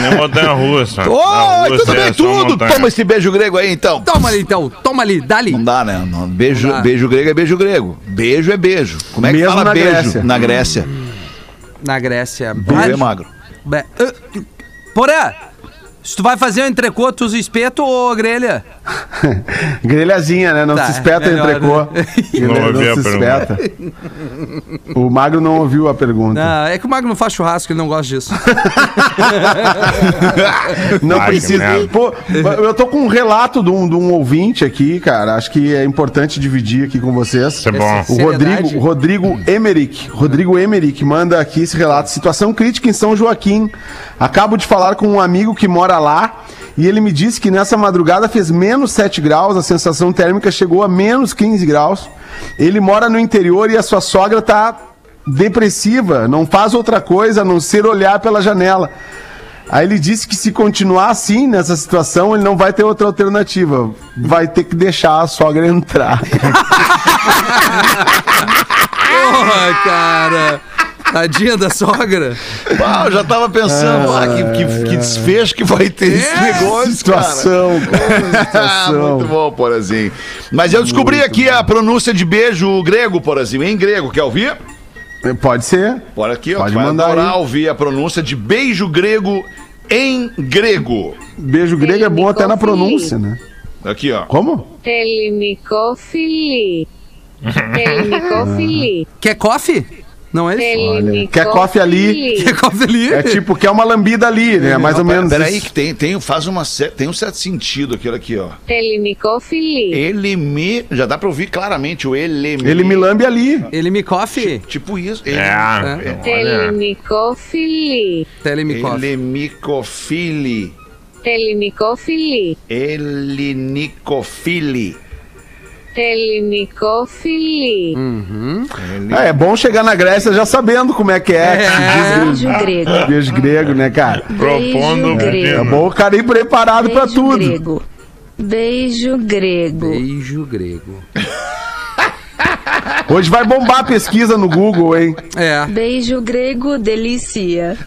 [SPEAKER 6] Nem montanha russa.
[SPEAKER 2] Oi,
[SPEAKER 6] Na
[SPEAKER 2] tudo
[SPEAKER 6] Rússia
[SPEAKER 2] bem,
[SPEAKER 6] é só
[SPEAKER 2] tudo.
[SPEAKER 6] montanha.
[SPEAKER 2] Toma esse beijo grego aí, então.
[SPEAKER 4] Toma ali então, toma ali, dali.
[SPEAKER 2] Não dá, né? Não, beijo,
[SPEAKER 4] Não dá.
[SPEAKER 2] beijo grego é beijo grego. Beijo é beijo. Como é que
[SPEAKER 5] Mesmo
[SPEAKER 2] fala
[SPEAKER 5] na
[SPEAKER 2] beijo
[SPEAKER 5] Grécia.
[SPEAKER 2] na Grécia?
[SPEAKER 4] Na Grécia.
[SPEAKER 2] Beijo é magro.
[SPEAKER 4] Be- Ah, Porã, se tu vai fazer um entrecô, tu usa espeto ou grelha?
[SPEAKER 5] Grelhazinha, né? Não
[SPEAKER 4] Tá,
[SPEAKER 5] se espeta
[SPEAKER 4] melhor,
[SPEAKER 5] entrecô.
[SPEAKER 4] né?
[SPEAKER 6] Não ouvi a
[SPEAKER 5] se
[SPEAKER 6] pergunta.
[SPEAKER 5] espeta. O Magro não ouviu a pergunta.
[SPEAKER 4] Não, é que o Magno não faz churrasco, ele não gosta disso.
[SPEAKER 5] Não
[SPEAKER 6] Ai,
[SPEAKER 5] precisa. Pô, eu tô com um relato de um, de um ouvinte aqui, cara. Acho que é importante dividir aqui com vocês.
[SPEAKER 6] Isso é bom.
[SPEAKER 5] O. Rodrigo, Rodrigo Emerick, Rodrigo Emerick manda aqui esse relato. Situação crítica em São Joaquim. Acabo de falar com um amigo que mora lá e ele me disse que nessa madrugada fez menos 7 graus, a sensação térmica chegou a menos 15 graus. Ele mora no interior e a sua sogra tá depressiva, não faz outra coisa a não ser olhar pela janela. Aí ele disse que se continuar assim nessa situação, ele não vai ter outra alternativa. Vai ter que deixar a sogra entrar.
[SPEAKER 4] Porra, cara. Tadinha da sogra.
[SPEAKER 2] Pá, eu já tava pensando, ah, ah que, que, que, é. desfecho que vai ter
[SPEAKER 4] é, esse
[SPEAKER 2] negócio,
[SPEAKER 5] situação, cara. Situação.
[SPEAKER 2] Muito bom, Porazinho. Mas eu descobri Muito aqui bom. a pronúncia de beijo grego, Porazinho, em grego. Quer ouvir?
[SPEAKER 5] É, pode ser.
[SPEAKER 2] Bora aqui,
[SPEAKER 5] Pode
[SPEAKER 2] ó. Pode
[SPEAKER 5] mandar
[SPEAKER 2] adorar
[SPEAKER 5] aí.
[SPEAKER 2] ouvir a pronúncia de beijo grego em grego.
[SPEAKER 5] Beijo grego é bom até na pronúncia, né?
[SPEAKER 2] Aqui, ó.
[SPEAKER 5] Como?
[SPEAKER 11] Elinicofili. Elinicofili.
[SPEAKER 4] Quer coffee? Não é isso?
[SPEAKER 5] Quer coffee ali.
[SPEAKER 4] Quer coffee ali.
[SPEAKER 5] É tipo, quer uma lambida ali, né? Mais
[SPEAKER 2] não, ou
[SPEAKER 5] menos.
[SPEAKER 2] Peraí, que tem, tem, faz uma, tem um certo sentido aquilo aqui, ó.
[SPEAKER 11] Ele me coffee.
[SPEAKER 2] Ele me. Já dá pra ouvir claramente o ele me.
[SPEAKER 5] Ele me lambe ali.
[SPEAKER 4] Ele me coffee.
[SPEAKER 2] Tipo, tipo isso. Ele,
[SPEAKER 6] é.
[SPEAKER 2] é
[SPEAKER 6] Telemicofili.
[SPEAKER 11] Telemicofili.
[SPEAKER 4] Telemicofili. Elinicofili. me coffee.
[SPEAKER 2] ele micofile.
[SPEAKER 11] Ελληνικόφιλη.
[SPEAKER 2] Ele nicofile.
[SPEAKER 11] Ελληνικόφιλη.
[SPEAKER 5] É, é bom chegar na Grécia já sabendo como é que é. que se diz
[SPEAKER 11] Beijo grego.
[SPEAKER 5] Beijo grego, né, cara?
[SPEAKER 6] Propondo
[SPEAKER 11] Beijo
[SPEAKER 5] É
[SPEAKER 11] grego.
[SPEAKER 5] bom o cara ir preparado pra
[SPEAKER 11] Beijo
[SPEAKER 5] tudo.
[SPEAKER 11] grego. Beijo grego.
[SPEAKER 4] Beijo grego.
[SPEAKER 5] Hoje vai bombar a pesquisa no Google, hein?
[SPEAKER 4] É.
[SPEAKER 11] Beijo grego delícia.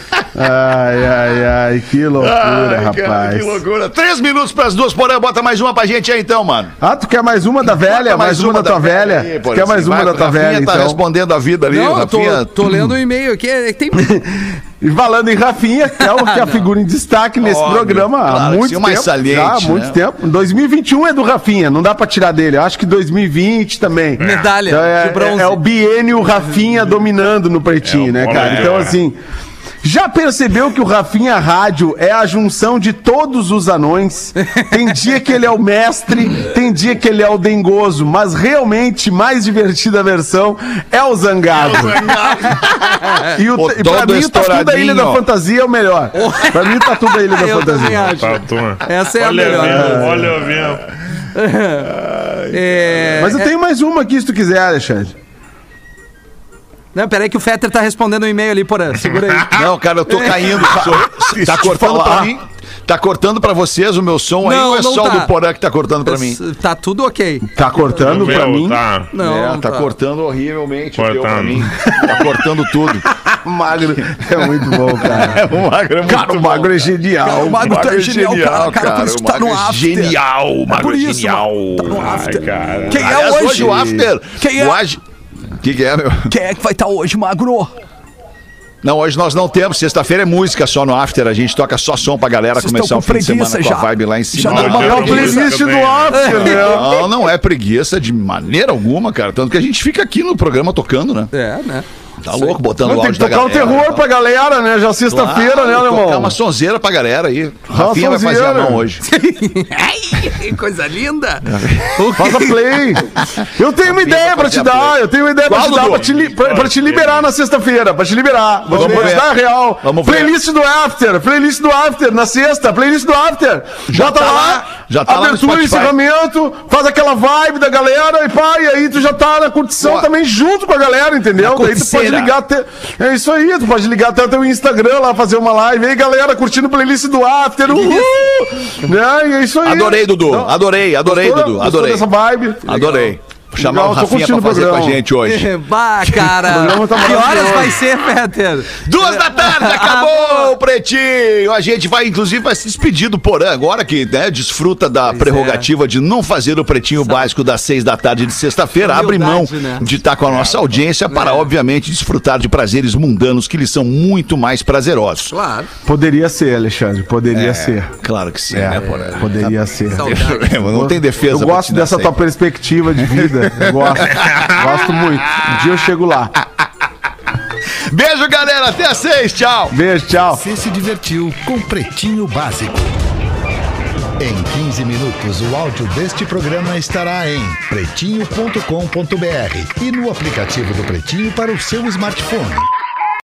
[SPEAKER 5] Ai, ai, ai, que loucura,
[SPEAKER 2] Ai, cara,
[SPEAKER 5] rapaz.
[SPEAKER 2] que loucura. Três minutos pras duas, porém, bota mais uma pra gente aí então, mano.
[SPEAKER 5] Ah, tu quer mais uma da velha?
[SPEAKER 2] Bota
[SPEAKER 5] Mais, uma, da tua velha?
[SPEAKER 2] aí,
[SPEAKER 5] tu quer mais
[SPEAKER 2] assim.
[SPEAKER 5] uma
[SPEAKER 2] Vai,
[SPEAKER 5] da tua
[SPEAKER 2] Rafinha
[SPEAKER 5] velha,
[SPEAKER 2] tá
[SPEAKER 5] então?
[SPEAKER 2] respondendo a vida ali,
[SPEAKER 4] Não, eu tô,
[SPEAKER 2] Rafinha.
[SPEAKER 4] tô lendo um e-mail aqui. é que Tem...
[SPEAKER 5] E falando em Rafinha, que é o que é a figura em destaque nesse
[SPEAKER 2] Óbvio,
[SPEAKER 5] programa há
[SPEAKER 2] claro,
[SPEAKER 5] muito
[SPEAKER 2] sim, o
[SPEAKER 5] tempo.
[SPEAKER 2] mais saliente,
[SPEAKER 5] já há muito
[SPEAKER 2] né?
[SPEAKER 5] tempo. 2021 é do Rafinha, não dá pra tirar dele. Eu acho que 2020 também.
[SPEAKER 4] Medalha
[SPEAKER 5] Então é,
[SPEAKER 4] de bronze.
[SPEAKER 5] é- é o biênio Rafinha dominando no pretinho,
[SPEAKER 6] É,
[SPEAKER 5] né,
[SPEAKER 6] o
[SPEAKER 5] cara? Então,
[SPEAKER 6] é.
[SPEAKER 5] assim, Já percebeu que o Rafinha Rádio é a junção de todos os anões? Tem dia que ele é o mestre, tem dia que ele é o dengoso, mas realmente mais divertida a versão é o Zangado. e, o,
[SPEAKER 2] Pô,
[SPEAKER 5] e pra mim o Tatu da Ilha da. Fantasia é o melhor. Pra mim o Tatu da Ilha da
[SPEAKER 4] Eu
[SPEAKER 5] Fantasia.
[SPEAKER 4] acho.
[SPEAKER 6] Tá.
[SPEAKER 4] Essa é a
[SPEAKER 6] olha
[SPEAKER 4] melhor.
[SPEAKER 6] o vento, olha o vento.
[SPEAKER 4] É,
[SPEAKER 5] Mas eu
[SPEAKER 4] é-
[SPEAKER 5] tenho mais uma aqui se tu quiser, Alexandre.
[SPEAKER 4] Não, peraí que o Fetter tá respondendo um e-mail ali, porã. Segura aí.
[SPEAKER 2] Não, cara, eu tô caindo. tá cortando pra mim? Tá cortando pra vocês o meu som aí
[SPEAKER 4] Não,
[SPEAKER 2] ou é só o
[SPEAKER 4] tá.
[SPEAKER 2] do Porã que tá cortando pra mim?
[SPEAKER 4] Tá tudo ok.
[SPEAKER 5] Tá cortando pra
[SPEAKER 6] Meu,
[SPEAKER 5] mim?
[SPEAKER 6] Tá.
[SPEAKER 4] Não,
[SPEAKER 2] é, tá, cortando horrivelmente o teu pra
[SPEAKER 6] Cortando.
[SPEAKER 2] mim. Tá cortando tudo.
[SPEAKER 5] Magro é muito bom, cara.
[SPEAKER 2] O magro é muito
[SPEAKER 5] Cara, o Magro é genial.
[SPEAKER 4] o Magro tá
[SPEAKER 2] é
[SPEAKER 4] genial, cara. Cara, por isso que tá
[SPEAKER 2] o
[SPEAKER 4] no
[SPEAKER 2] Magro é
[SPEAKER 4] after.
[SPEAKER 2] Genial, o Magro é genial.
[SPEAKER 4] Tá no
[SPEAKER 6] Ai,
[SPEAKER 4] after.
[SPEAKER 6] cara.
[SPEAKER 4] Quem é hoje?
[SPEAKER 2] hoje o after.
[SPEAKER 4] Quem é?
[SPEAKER 2] O que, que é, meu?
[SPEAKER 4] Quem é que vai estar hoje, Magro?
[SPEAKER 2] Não, hoje nós não temos. Sexta-feira é música só no after. A gente toca só som pra galera
[SPEAKER 4] Vocês
[SPEAKER 2] começar o fim de semana
[SPEAKER 4] preguiça
[SPEAKER 2] com a
[SPEAKER 4] já.
[SPEAKER 2] vibe lá em cima.
[SPEAKER 4] Já
[SPEAKER 2] Não, não,
[SPEAKER 5] É o
[SPEAKER 6] preguiça
[SPEAKER 5] playlist do
[SPEAKER 6] também.
[SPEAKER 5] After, né?
[SPEAKER 2] não, não é preguiça de maneira alguma, cara. Tanto que a gente fica aqui no programa tocando, né?
[SPEAKER 4] É, né?
[SPEAKER 2] Tá louco, botando o
[SPEAKER 5] Tem
[SPEAKER 2] áudio
[SPEAKER 5] que
[SPEAKER 2] da
[SPEAKER 5] tocar o
[SPEAKER 2] galera.
[SPEAKER 5] terror
[SPEAKER 2] tal.
[SPEAKER 5] pra galera, né? Já sexta-feira,
[SPEAKER 2] Claro,
[SPEAKER 5] né,
[SPEAKER 2] Tocar
[SPEAKER 5] alemão?
[SPEAKER 2] uma sonzeira pra galera aí. Rafinha vai fazer a mão hoje.
[SPEAKER 4] Ai, coisa linda.
[SPEAKER 5] Faz a play. Eu tenho uma ideia pra te dar. Eu tenho uma ideia pra te dar, pra te, li- pra, pra te liberar na sexta-feira. Pra te liberar. Vou te
[SPEAKER 2] Vamos ver.
[SPEAKER 5] dar a real.
[SPEAKER 2] Vamos ver.
[SPEAKER 5] playlist do After. Playlist do After. Na sexta. Playlist do After. Bota
[SPEAKER 2] tá
[SPEAKER 5] lá.
[SPEAKER 2] lá, já tá
[SPEAKER 5] abertura encerramento. Faz aquela vibe da galera. E pá, e aí tu já tá na curtição
[SPEAKER 2] Boa.
[SPEAKER 5] também junto com a galera, entendeu? Daí tu pode ligar até. É isso aí. Tu pode ligar até o teu Instagram lá, fazer uma live. Aí, galera, curtindo playlist do After. Uhul! Né? E é isso aí.
[SPEAKER 2] Adorei, Dudu.
[SPEAKER 5] Não,
[SPEAKER 2] Adorei, adorei,
[SPEAKER 5] Gostou?
[SPEAKER 2] Dudu.
[SPEAKER 5] Gostou
[SPEAKER 2] Adorei.
[SPEAKER 5] dessa vibe?
[SPEAKER 2] Adorei. Vou chamar
[SPEAKER 5] Legal,
[SPEAKER 2] o Rafinha pra fazer com a gente hoje.
[SPEAKER 4] Bah, cara.
[SPEAKER 5] tá
[SPEAKER 4] que horas vai ser, Fetter?
[SPEAKER 2] Duas da tarde, acabou o pretinho. A gente vai, inclusive, vai se despedir do Porã agora que né, desfruta da prerrogativa de não fazer o pretinho básico das seis da tarde de sexta-feira. Abre mão
[SPEAKER 4] né?
[SPEAKER 2] de estar com a nossa audiência para, obviamente, desfrutar de prazeres mundanos que lhes são muito mais prazerosos.
[SPEAKER 4] Claro.
[SPEAKER 5] Poderia ser, Alexandre, poderia ser.
[SPEAKER 2] Claro que sim,
[SPEAKER 5] É,
[SPEAKER 2] né, Porã?
[SPEAKER 5] poderia ser.
[SPEAKER 4] Saudade.
[SPEAKER 2] Não tem defesa.
[SPEAKER 5] Eu gosto dessa
[SPEAKER 2] essa
[SPEAKER 5] tua perspectiva de vida. Eu gosto. gosto muito. Um dia eu chego lá.
[SPEAKER 2] Beijo, galera. Até às seis. Tchau.
[SPEAKER 5] Beijo, tchau.
[SPEAKER 12] Você se divertiu com Pretinho Básico. Em 15 minutos, o áudio deste programa estará em pretinho.com.br e no aplicativo do Pretinho para o seu smartphone.